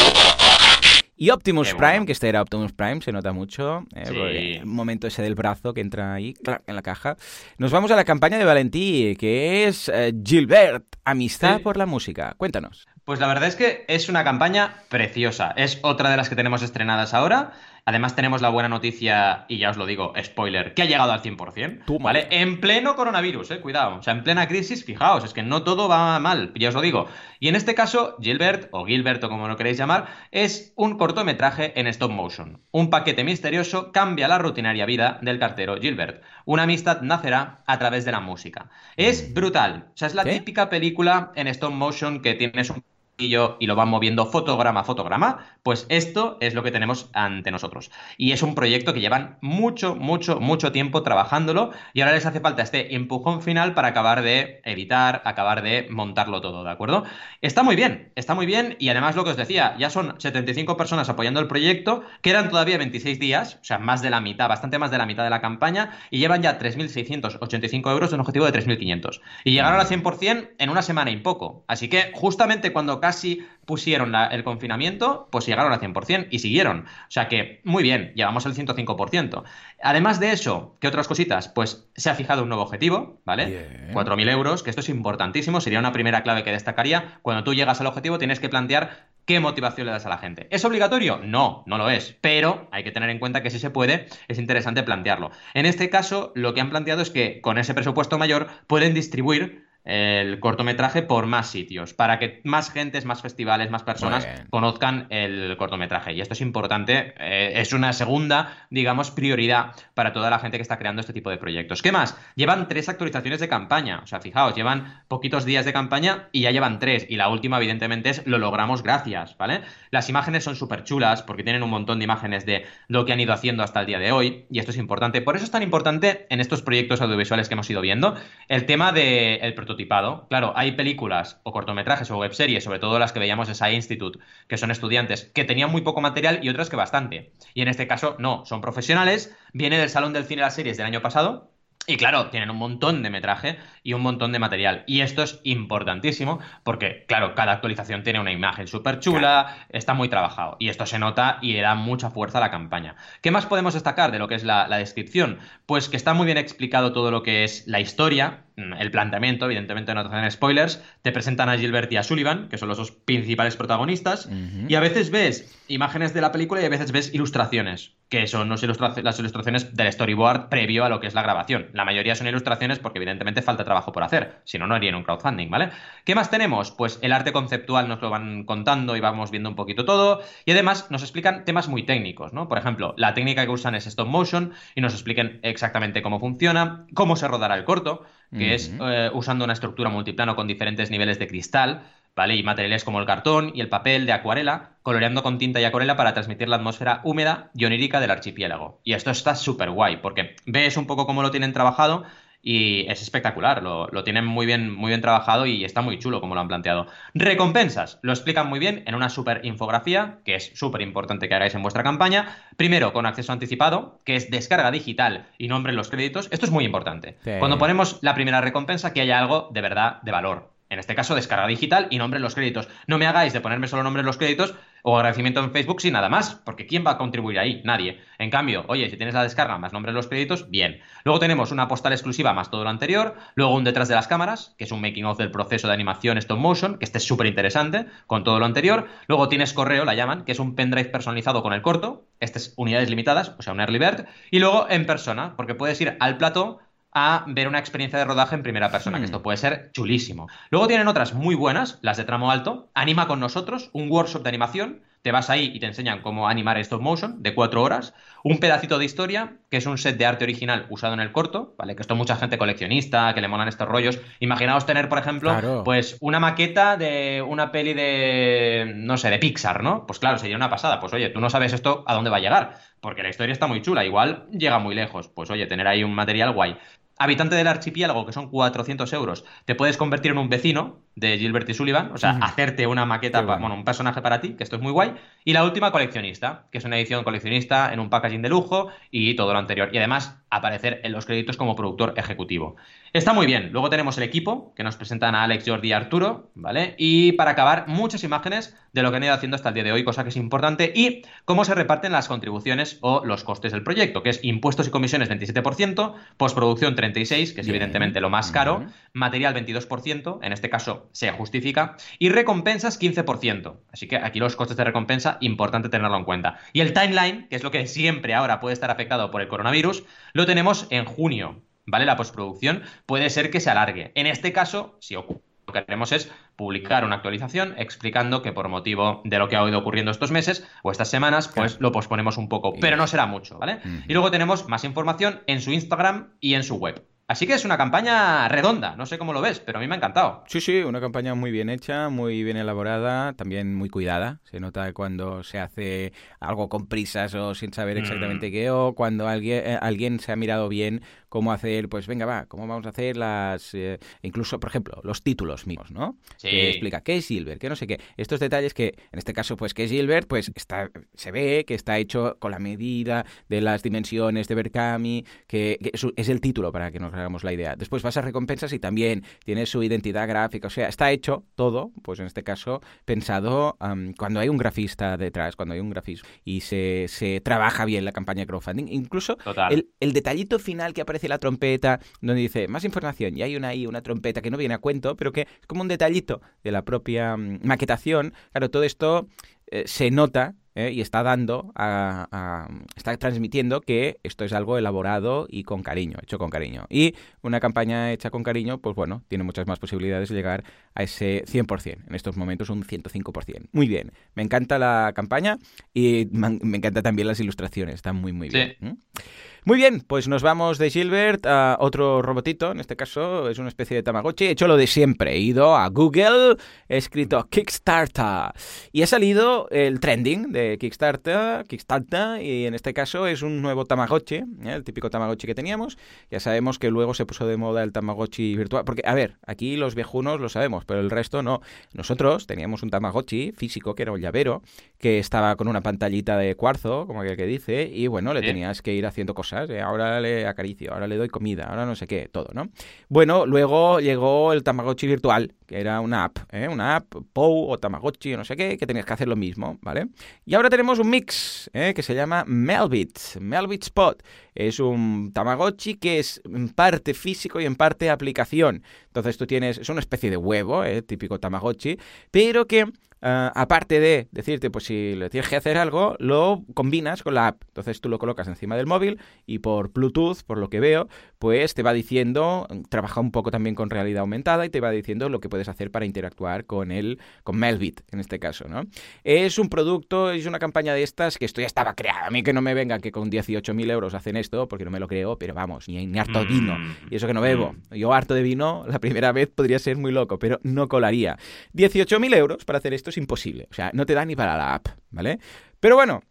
Y Optimus Prime, que este era Optimus Prime, se nota mucho. Eh, el momento ese del brazo que entra ahí en la caja. Nos vamos a la campaña de Valentí, que es eh, Gilbert, Amistad por la Música. Cuéntanos.
Pues la verdad es que es una campaña preciosa. Es otra de las que tenemos estrenadas ahora. Además tenemos la buena noticia, y ya os lo digo, spoiler, que ha llegado al 100%. Tú, ¿Vale? En pleno coronavirus, eh, cuidado. O sea, en plena crisis, fijaos, es que no todo va mal, ya os lo digo. Y en este caso, Gilbert, o Gilbert, o como lo queréis llamar, es un cortometraje en stop motion. Un paquete misterioso cambia la rutinaria vida del cartero Gilbert. Una amistad nacerá a través de la música. Es mm. brutal. O sea, es la típica película en stop motion que tienes un y lo van moviendo fotograma a fotograma, pues esto es lo que tenemos ante nosotros. Y es un proyecto que llevan mucho, mucho, mucho tiempo trabajándolo y ahora les hace falta este empujón final para acabar de editar, acabar de montarlo todo, ¿de acuerdo? Está muy bien, está muy bien y además lo que os decía, ya son 75 personas apoyando el proyecto, quedan todavía 26 días, o sea, más de la mitad, bastante más de la mitad de la campaña y llevan ya 3.685 euros de un objetivo de 3.500. Y llegaron al 100% en una semana y poco. Así que justamente cuando casi pusieron el confinamiento, pues llegaron al 100% y siguieron. O sea que, muy bien, llevamos el 105%. Además de eso, ¿qué otras cositas? Pues se ha fijado un nuevo objetivo, ¿vale? 4.000 euros, que esto es importantísimo, sería una primera clave que destacaría. Cuando tú llegas al objetivo tienes que plantear qué motivación le das a la gente. ¿Es obligatorio? No, no lo es, pero hay que tener en cuenta que si se puede, es interesante plantearlo. En este caso, lo que han planteado es que con ese presupuesto mayor pueden distribuir el cortometraje por más sitios, para que más gentes, más festivales, más personas conozcan el cortometraje. Y esto es importante, eh, es una segunda, digamos, prioridad para toda la gente que está creando este tipo de proyectos. ¿Qué más? Llevan tres actualizaciones de campaña, o sea, fijaos, llevan poquitos días de campaña y ya llevan tres, y la última, evidentemente, es lo logramos gracias, ¿vale? Las imágenes son súper chulas porque tienen un montón de imágenes de lo que han ido haciendo hasta el día de hoy, y esto es importante. Por eso es tan importante en estos proyectos audiovisuales que hemos ido viendo el tema del de Claro, hay películas o cortometrajes o webseries, sobre todo las que veíamos de Science Institute, que son estudiantes, que tenían muy poco material y otras que bastante. Y en este caso, no, son profesionales, viene del Salón del Cine de las Series del año pasado, y claro, tienen un montón de metraje y un montón de material. Y esto es importantísimo porque, claro, cada actualización tiene una imagen súper chula, está muy trabajado. Y esto se nota y le da mucha fuerza a la campaña. ¿Qué más podemos destacar de lo que es la, la descripción? Pues que está muy bien explicado todo lo que es la historia, Mm, el planteamiento, evidentemente no te hacen spoilers, te presentan a Gilbert y a Sullivan, que son los dos principales protagonistas, y a veces ves imágenes de la película y a veces ves ilustraciones, que son las ilustraciones del storyboard previo a lo que es la grabación. La mayoría son ilustraciones porque evidentemente falta trabajo por hacer, si no, no harían un crowdfunding, ¿vale? ¿Qué más tenemos? Pues el arte conceptual nos lo van contando y vamos viendo un poquito todo, y además nos explican temas muy técnicos, ¿no? Por ejemplo, la técnica que usan es stop motion y nos expliquen exactamente cómo funciona, cómo se rodará el corto, que es eh, usando una estructura multiplano con diferentes niveles de cristal, ¿vale? Y materiales como el cartón y el papel de acuarela, coloreando con tinta y acuarela para transmitir la atmósfera húmeda y onírica del archipiélago. Y esto está súper guay, porque ves un poco cómo lo tienen trabajado y es espectacular, lo, tienen muy bien, muy bien trabajado y está muy chulo como lo han planteado. Recompensas, lo explican muy bien en una super infografía, que es súper importante que hagáis en vuestra campaña. Primero, con acceso anticipado, que es descarga digital y nombre en los créditos. Esto es muy importante. Cuando ponemos la primera recompensa, que haya algo de verdad de valor. En este caso, descarga digital y nombre en los créditos. No me hagáis de ponerme solo nombre en los créditos o agradecimiento en Facebook sin nada más, porque ¿quién va a contribuir ahí? Nadie. En cambio, oye, si tienes la descarga más nombre en los créditos, bien. Luego tenemos una postal exclusiva más todo lo anterior, luego un detrás de las cámaras, que es un making of del proceso de animación stop motion, que este es súper interesante, con todo lo anterior. Luego tienes correo, la llaman, que es un pendrive personalizado con el corto, este es unidades limitadas, o sea, un early bird. Y luego en persona, porque puedes ir al plató a ver una experiencia de rodaje en primera persona, que hmm. esto puede ser chulísimo. Luego tienen otras muy buenas, las de tramo alto. Anima con nosotros, un workshop de animación. Te vas ahí y te enseñan cómo animar stop motion de cuatro horas. Un pedacito de historia, que es un set de arte original usado en el corto, ¿vale? Que esto mucha gente coleccionista, que le molan estos rollos. Imaginaos tener, por ejemplo, pues una maqueta de una peli de, no sé, de Pixar, ¿no? Pues claro, sería una pasada. Pues oye, tú no sabes esto a dónde va a llegar, porque la historia está muy chula. Igual llega muy lejos. Pues oye, tener ahí un material guay habitante del archipiélago, que son 400 euros, te puedes convertir en un vecino de Gilbert y Sullivan, o sea, hacerte una maqueta, bueno. un personaje para ti, que esto es muy guay. Y la última, coleccionista, que es una edición coleccionista en un packaging de lujo y todo lo anterior. Y además, aparecer en los créditos como productor ejecutivo. Está muy bien. Luego tenemos el equipo, que nos presentan a Alex, Jordi y Arturo, ¿vale? Y para acabar, muchas imágenes de lo que han ido haciendo hasta el día de hoy, cosa que es importante, y cómo se reparten las contribuciones o los costes del proyecto, que es impuestos y comisiones 27%, postproducción 36%, que es evidentemente lo más caro, material 22%, en este caso se justifica, y recompensas 15%. Así que aquí los costes de recompensa, importante tenerlo en cuenta. Y el timeline, que es lo que siempre ahora puede estar afectado por el coronavirus, lo tenemos en junio, ¿vale? La postproducción puede ser que se alargue. En este caso, si ocurre lo que queremos es publicar una actualización explicando que por motivo de lo que ha ido ocurriendo estos meses o estas semanas, pues lo posponemos un poco, pero no será mucho, ¿vale? Y luego tenemos más información en su Instagram y en su web. Así que es una campaña redonda, no sé cómo lo ves, pero a mí me ha encantado.
Sí, sí, una campaña muy bien hecha, muy bien elaborada, también muy cuidada. Se nota cuando se hace algo con prisas o sin saber mm. exactamente qué, o cuando alguien, eh, alguien se ha mirado bien cómo hacer, pues venga, va, cómo vamos a hacer las, eh, incluso, por ejemplo, los títulos míos, ¿no?
Sí.
Que explica qué es Gilbert, qué no sé qué. Estos detalles que, en este caso, pues, qué es Gilbert, pues está, se ve que está hecho con la medida de las dimensiones de Berkami, que, es el título para que nos hagamos la idea. Después vas a recompensas y también tiene su identidad gráfica, o sea, está hecho todo, pues en este caso, pensado cuando hay un grafista detrás, cuando hay un grafismo y se, se trabaja bien la campaña de crowdfunding. Incluso el, el detallito final que aparece la trompeta, donde dice más información, y hay una ahí, una trompeta que no viene a cuento, pero que es como un detallito de la propia mm, maquetación. Claro, todo esto eh, se nota ¿eh? y está dando, a, está transmitiendo que esto es algo elaborado y con cariño, hecho con cariño. Y una campaña hecha con cariño, pues bueno, tiene muchas más posibilidades de llegar a ese 100%. En estos momentos un 105%. Muy bien, me encanta la campaña y me encanta también las ilustraciones, están muy, muy bien. Muy bien, pues nos vamos de Gilbert a otro robotito, en este caso es una especie de Tamagotchi, he hecho lo de siempre, he ido a Google, he escrito Kickstarter y ha salido el trending de Kickstarter, Kickstarter y en este caso es un nuevo Tamagotchi, ¿eh? el típico Tamagotchi que teníamos, ya sabemos que luego se puso de moda el Tamagotchi virtual, porque a ver, aquí los viejunos lo sabemos, pero el resto no, nosotros teníamos un Tamagotchi físico que era un llavero, que estaba con una pantallita de cuarzo, como aquel que dice, y bueno, le tenías que ir haciendo cosas ahora le acaricio, ahora le doy comida, ahora no sé qué, todo, ¿no? Bueno, luego llegó el Tamagotchi virtual, que era una app, ¿eh? Una app, POU o Tamagotchi o no sé qué, que tenías que hacer lo mismo, ¿vale? Y ahora tenemos un mix, ¿eh? Que se llama Melbit, Melbit Spot. Es un Tamagotchi que es en parte físico y en parte aplicación. Entonces tú tienes, es una especie de huevo, ¿eh? típico Tamagotchi, pero que Ah, aparte de decirte, pues si le tienes que hacer algo, lo combinas con la app. Entonces tú lo colocas encima del móvil y por Bluetooth, por lo que veo, pues te va diciendo, trabaja un poco también con realidad aumentada y te va diciendo lo que puedes hacer para interactuar con él, con Melbit en este caso, ¿no? Es un producto, es una campaña de estas que esto ya estaba creada. A mí que no me venga que con 18.000 euros hacen esto, porque no me lo creo, pero vamos, ni, ni harto vino. Y eso que no bebo. Mm. Yo harto de vino, la primera vez podría ser muy loco, pero no colaría. 18.000 euros para hacer esto es imposible. O sea, no te da ni para la app, ¿vale? Pero bueno,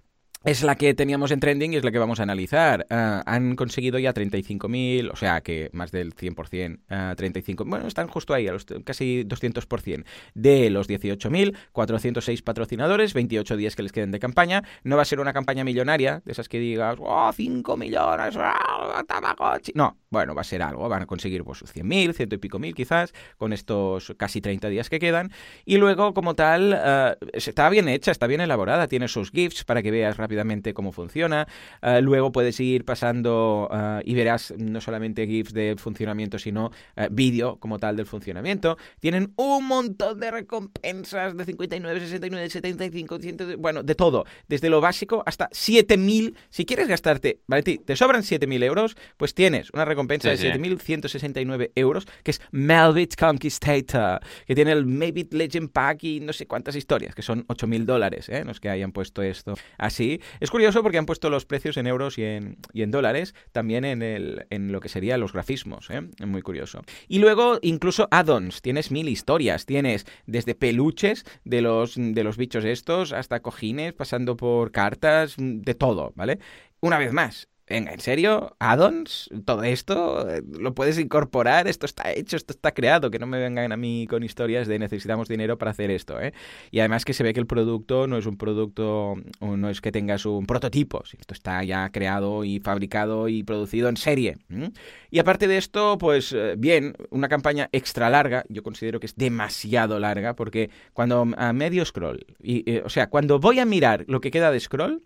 es la que teníamos en trending y es la que vamos a analizar. Ah, han conseguido ya 35.000, o sea que más del 100%, uh, 35, bueno, están justo ahí, a los casi 200% de los 18.000, 406 patrocinadores, 28 días que les queden de campaña. No va a ser una campaña millonaria, de esas que digas, oh, 5 millones, oh. No, bueno, va a ser algo, van a conseguir pues 100.000, ciento y pico mil quizás, con estos casi 30 días que quedan. Y luego, como tal, uh, está bien hecha, está bien elaborada, tiene sus GIFs para que veas cómo funciona. Uh, luego puedes ir pasando uh, y verás no solamente GIFs de funcionamiento, sino uh, vídeo como tal del funcionamiento. Tienen un montón de recompensas de 59, 69, 75, 100, bueno, de todo. Desde lo básico hasta 7000. Si quieres gastarte, ¿vale? Te sobran 7000 euros, pues tienes una recompensa sí, de 7169 euros, que es Melvit Conquistator, que tiene el Maybe Legend Pack y no sé cuántas historias, que son 8000 dólares, ¿eh? Los que hayan puesto esto así. Es curioso porque han puesto los precios en euros y en, y en dólares, también en, el, en lo que serían los grafismos, ¿eh? Es muy curioso. Y luego incluso add-ons, tienes mil historias, tienes desde peluches de los, de los bichos estos hasta cojines, pasando por cartas, de todo, ¿vale? Una vez más, Venga, ¿en serio? ¿Addons? ¿Todo esto? ¿Lo puedes incorporar? Esto está hecho, esto está creado. Que no me vengan a mí con historias de necesitamos dinero para hacer esto, ¿eh? Y además que se ve que el producto no es un producto, no es que tengas un prototipo. Esto está ya creado y fabricado y producido en serie. Y aparte de esto, pues eh, bien, una campaña extra larga. Yo considero que es demasiado larga porque cuando a medio scroll, eh, o sea, cuando voy a mirar lo que queda de scroll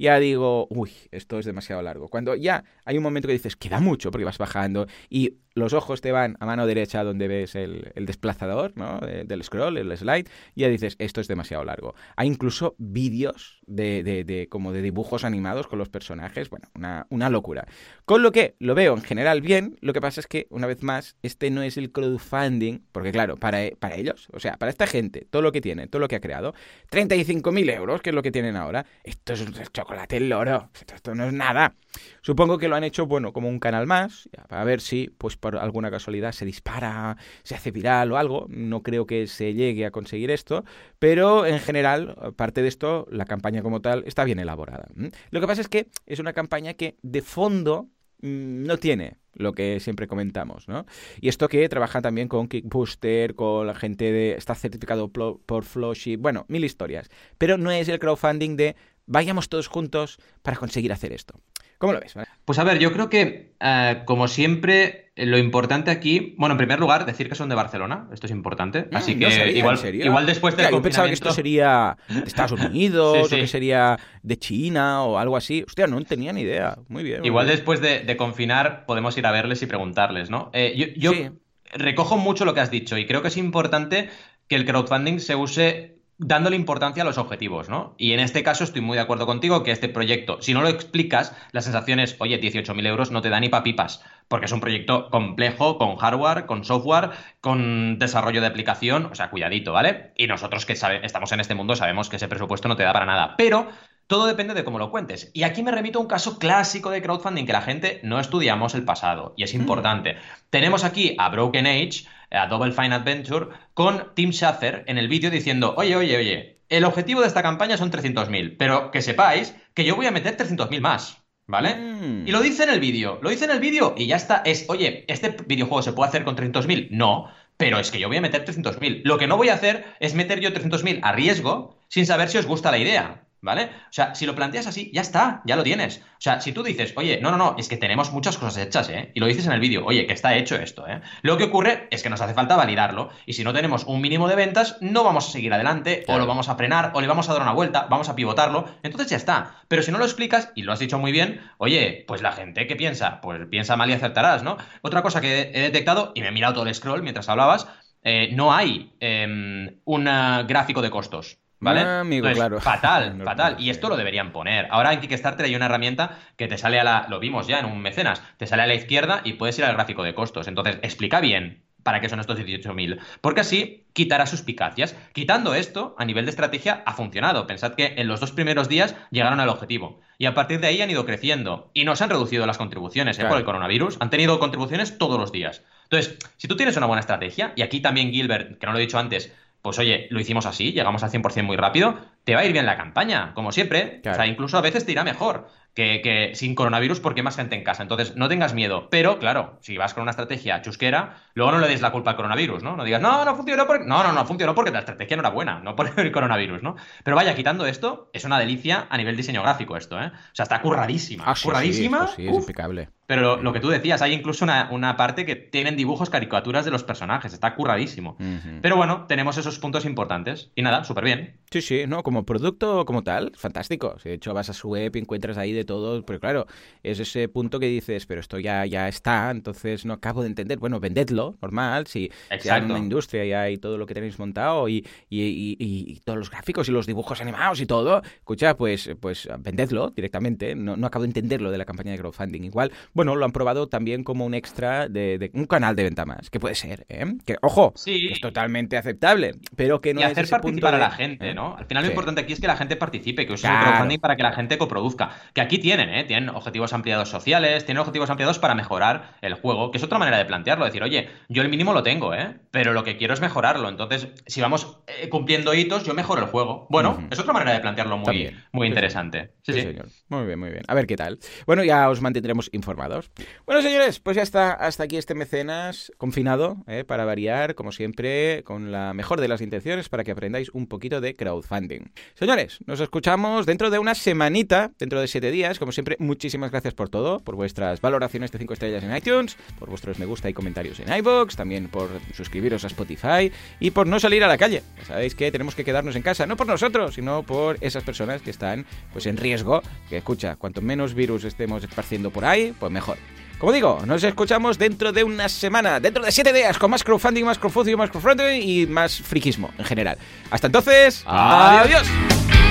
ya digo, uy, esto es demasiado largo. Cuando ya hay un momento que dices, queda mucho, porque vas bajando y los ojos te van a mano derecha donde ves el, el desplazador ¿no? del scroll, el slide, y ya dices, esto es demasiado largo. Hay incluso vídeos de, de, como de dibujos animados con los personajes, bueno, una, una, locura. Con lo que lo veo en general bien, lo que pasa es que, una vez más, este no es el crowdfunding, porque claro, para, para ellos, o sea, para esta gente, todo lo que tiene, todo lo que ha creado, 35.000 euros, que es lo que tienen ahora, esto es chocolate el loro, esto, no es nada. Supongo que lo han hecho, bueno, como un canal más, para ver si, pues por alguna casualidad se dispara, se hace viral o algo. No creo que se llegue a conseguir esto, pero en general, aparte de esto, la campaña como tal está bien elaborada. Lo que pasa es que es una campaña que de fondo mm, no tiene lo que siempre comentamos, ¿no? Y esto que trabaja también con Kickbooster, con la gente de... está certificado por Flowship, bueno, mil historias. Pero no es el crowdfunding de vayamos todos juntos para conseguir hacer esto. ¿Cómo lo ves?
Pues a ver, yo creo que, uh, como siempre, lo importante aquí, bueno, en primer lugar, decir que son de Barcelona, esto es importante, mm, así que no sabía, igual, igual después de...
Yo pensaba que esto sería de Estados Unidos, sí, sí. o que sería de China o algo así. Hostia, no tenía ni idea. Muy bien.
Igual
muy bien.
después de, de, confinar podemos ir a verles y preguntarles, ¿no? Eh, yo, yo sí. recojo mucho lo que has dicho y creo que es importante que el crowdfunding se use dándole importancia a los objetivos, ¿no? Y en este caso estoy muy de acuerdo contigo que este proyecto, si no lo explicas, la sensación es, oye, 18.000 euros no te da ni papipas, porque es un proyecto complejo, con hardware, con software, con desarrollo de aplicación, o sea, cuidadito, ¿vale? Y nosotros que sabe, estamos en este mundo sabemos que ese presupuesto no te da para nada, pero todo depende de cómo lo cuentes. Y aquí me remito a un caso clásico de crowdfunding que la gente no estudiamos el pasado, y es importante. Mm. Tenemos aquí a Broken Age, a Double Fine Adventure, con Tim Schafer en el vídeo diciendo, oye, oye, oye, el objetivo de esta campaña son 300.000, pero que sepáis que yo voy a meter 300.000 más. ¿Vale? Mm. Y lo dice en el vídeo, lo dice en el vídeo y ya está. Es, oye, ¿este videojuego se puede hacer con 300.000? No, pero es que yo voy a meter 300.000. Lo que no voy a hacer es meter yo 300.000 a riesgo sin saber si os gusta la idea. ¿Vale? O sea, si lo planteas así, ya está, ya lo tienes. O sea, si tú dices, oye, no, no, no, es que tenemos muchas cosas hechas, ¿eh? Y lo dices en el vídeo, oye, que está hecho esto, ¿eh? Lo que ocurre es que nos hace falta validarlo. Y si no tenemos un mínimo de ventas, no vamos a seguir adelante, claro. o lo vamos a frenar, o le vamos a dar una vuelta, vamos a pivotarlo. Entonces ya está. Pero si no lo explicas, y lo has dicho muy bien, oye, pues la gente, ¿qué piensa? Pues piensa mal y acertarás, ¿no? Otra cosa que he detectado, y me he mirado todo el scroll mientras hablabas, eh, no hay eh, un gráfico de costos. ¿Vale?
Ah, claro.
Fatal,
No,
fatal.
no,
Y esto lo deberían poner. Ahora en Kickstarter hay una herramienta que te sale a la. Lo vimos ya en un mecenas. Te sale a la izquierda y puedes ir al gráfico de costos. Entonces, explica bien para qué son estos 18.000. Porque así quitará suspicacias. Quitando esto, a nivel de estrategia, ha funcionado. Pensad que en los dos primeros días llegaron al objetivo. Y a partir de ahí han ido creciendo. Y no se han reducido las contribuciones ¿eh?
Claro.
por el coronavirus. Han tenido contribuciones todos los días. Entonces, si tú tienes una buena estrategia, y aquí también Gilbert, que no lo he dicho antes, pues oye, lo hicimos así, llegamos al 100% muy rápido, te va a ir bien la campaña, como siempre.
Claro.
O sea, incluso a veces te irá mejor que, que sin coronavirus porque más gente en casa. Entonces, no tengas miedo. Pero, claro, si vas con una estrategia chusquera, luego no le des la culpa al coronavirus, ¿no? No digas, no, no funcionó porque... No, no, no funcionó porque la estrategia no era buena, no por el coronavirus, ¿no? Pero vaya, quitando esto, es una delicia a nivel diseño gráfico esto, ¿eh? O sea, está curradísima.
Ah, sí,
curradísima.
sí, es
Uf.
impecable.
Pero lo, lo que tú decías, hay incluso una, una parte que tienen dibujos, caricaturas de los personajes. Está curradísimo. Pero bueno, tenemos esos puntos importantes. Y nada, súper bien.
Sí, sí, no, como producto como tal, fantástico. Si de hecho vas a su web y encuentras ahí de todo, pero claro, es ese punto que dices, pero esto ya, ya está, entonces no acabo de entender. Bueno, vendedlo, normal, si, si hay una industria y hay todo lo que tenéis montado y, y- y- y- y todos los gráficos y los dibujos animados y todo, escucha, pues, pues vendedlo directamente. No, no acabo de entender lo de la campaña de crowdfunding. Igual, bueno, lo han probado también como un extra de, de un canal de venta más, que puede ser, ¿eh? Que, ojo,
Sí.
que es totalmente aceptable, pero que no
y
es
hacer
punto
participar a
de-
la gente,
¿eh?
¿no? Al final lo importante aquí es que la gente participe, que el
Claro.
crowdfunding para que la gente coproduzca. Que aquí tienen, ¿eh? Tienen objetivos ampliados sociales, tienen objetivos ampliados para mejorar el juego, que es otra manera de plantearlo. Decir, oye, yo el mínimo lo tengo, ¿eh? Pero lo que quiero es mejorarlo. Entonces, si vamos eh, cumpliendo hitos, yo mejoro el juego. Bueno, es otra manera de plantearlo muy,
También.
muy
Sí,
interesante. Sí,
Sí,
sí.
señor. Muy bien, muy bien. A ver qué tal. Bueno, ya os mantendremos informados. Bueno, señores, pues ya está hasta aquí este mecenas confinado, ¿eh? para variar, como siempre, con la mejor de las intenciones para que aprendáis un poquito de crowdfunding. Señores, nos escuchamos dentro de una semanita, dentro de siete días. Como siempre, muchísimas gracias por todo, por vuestras valoraciones de cinco estrellas en iTunes, por vuestros me gusta y comentarios en iVoox, también por suscribiros a Spotify y por no salir a la calle. Ya sabéis que tenemos que quedarnos en casa, no por nosotros, sino por esas personas que están pues en riesgo. Que escucha, cuanto menos virus estemos esparciendo por ahí, pues mejor. Como digo, nos escuchamos dentro de una semana, dentro de siete días, con más crowdfunding, más crowdfunding, más crowdfunding y más friquismo en general. Hasta entonces,
Adiós.
adiós.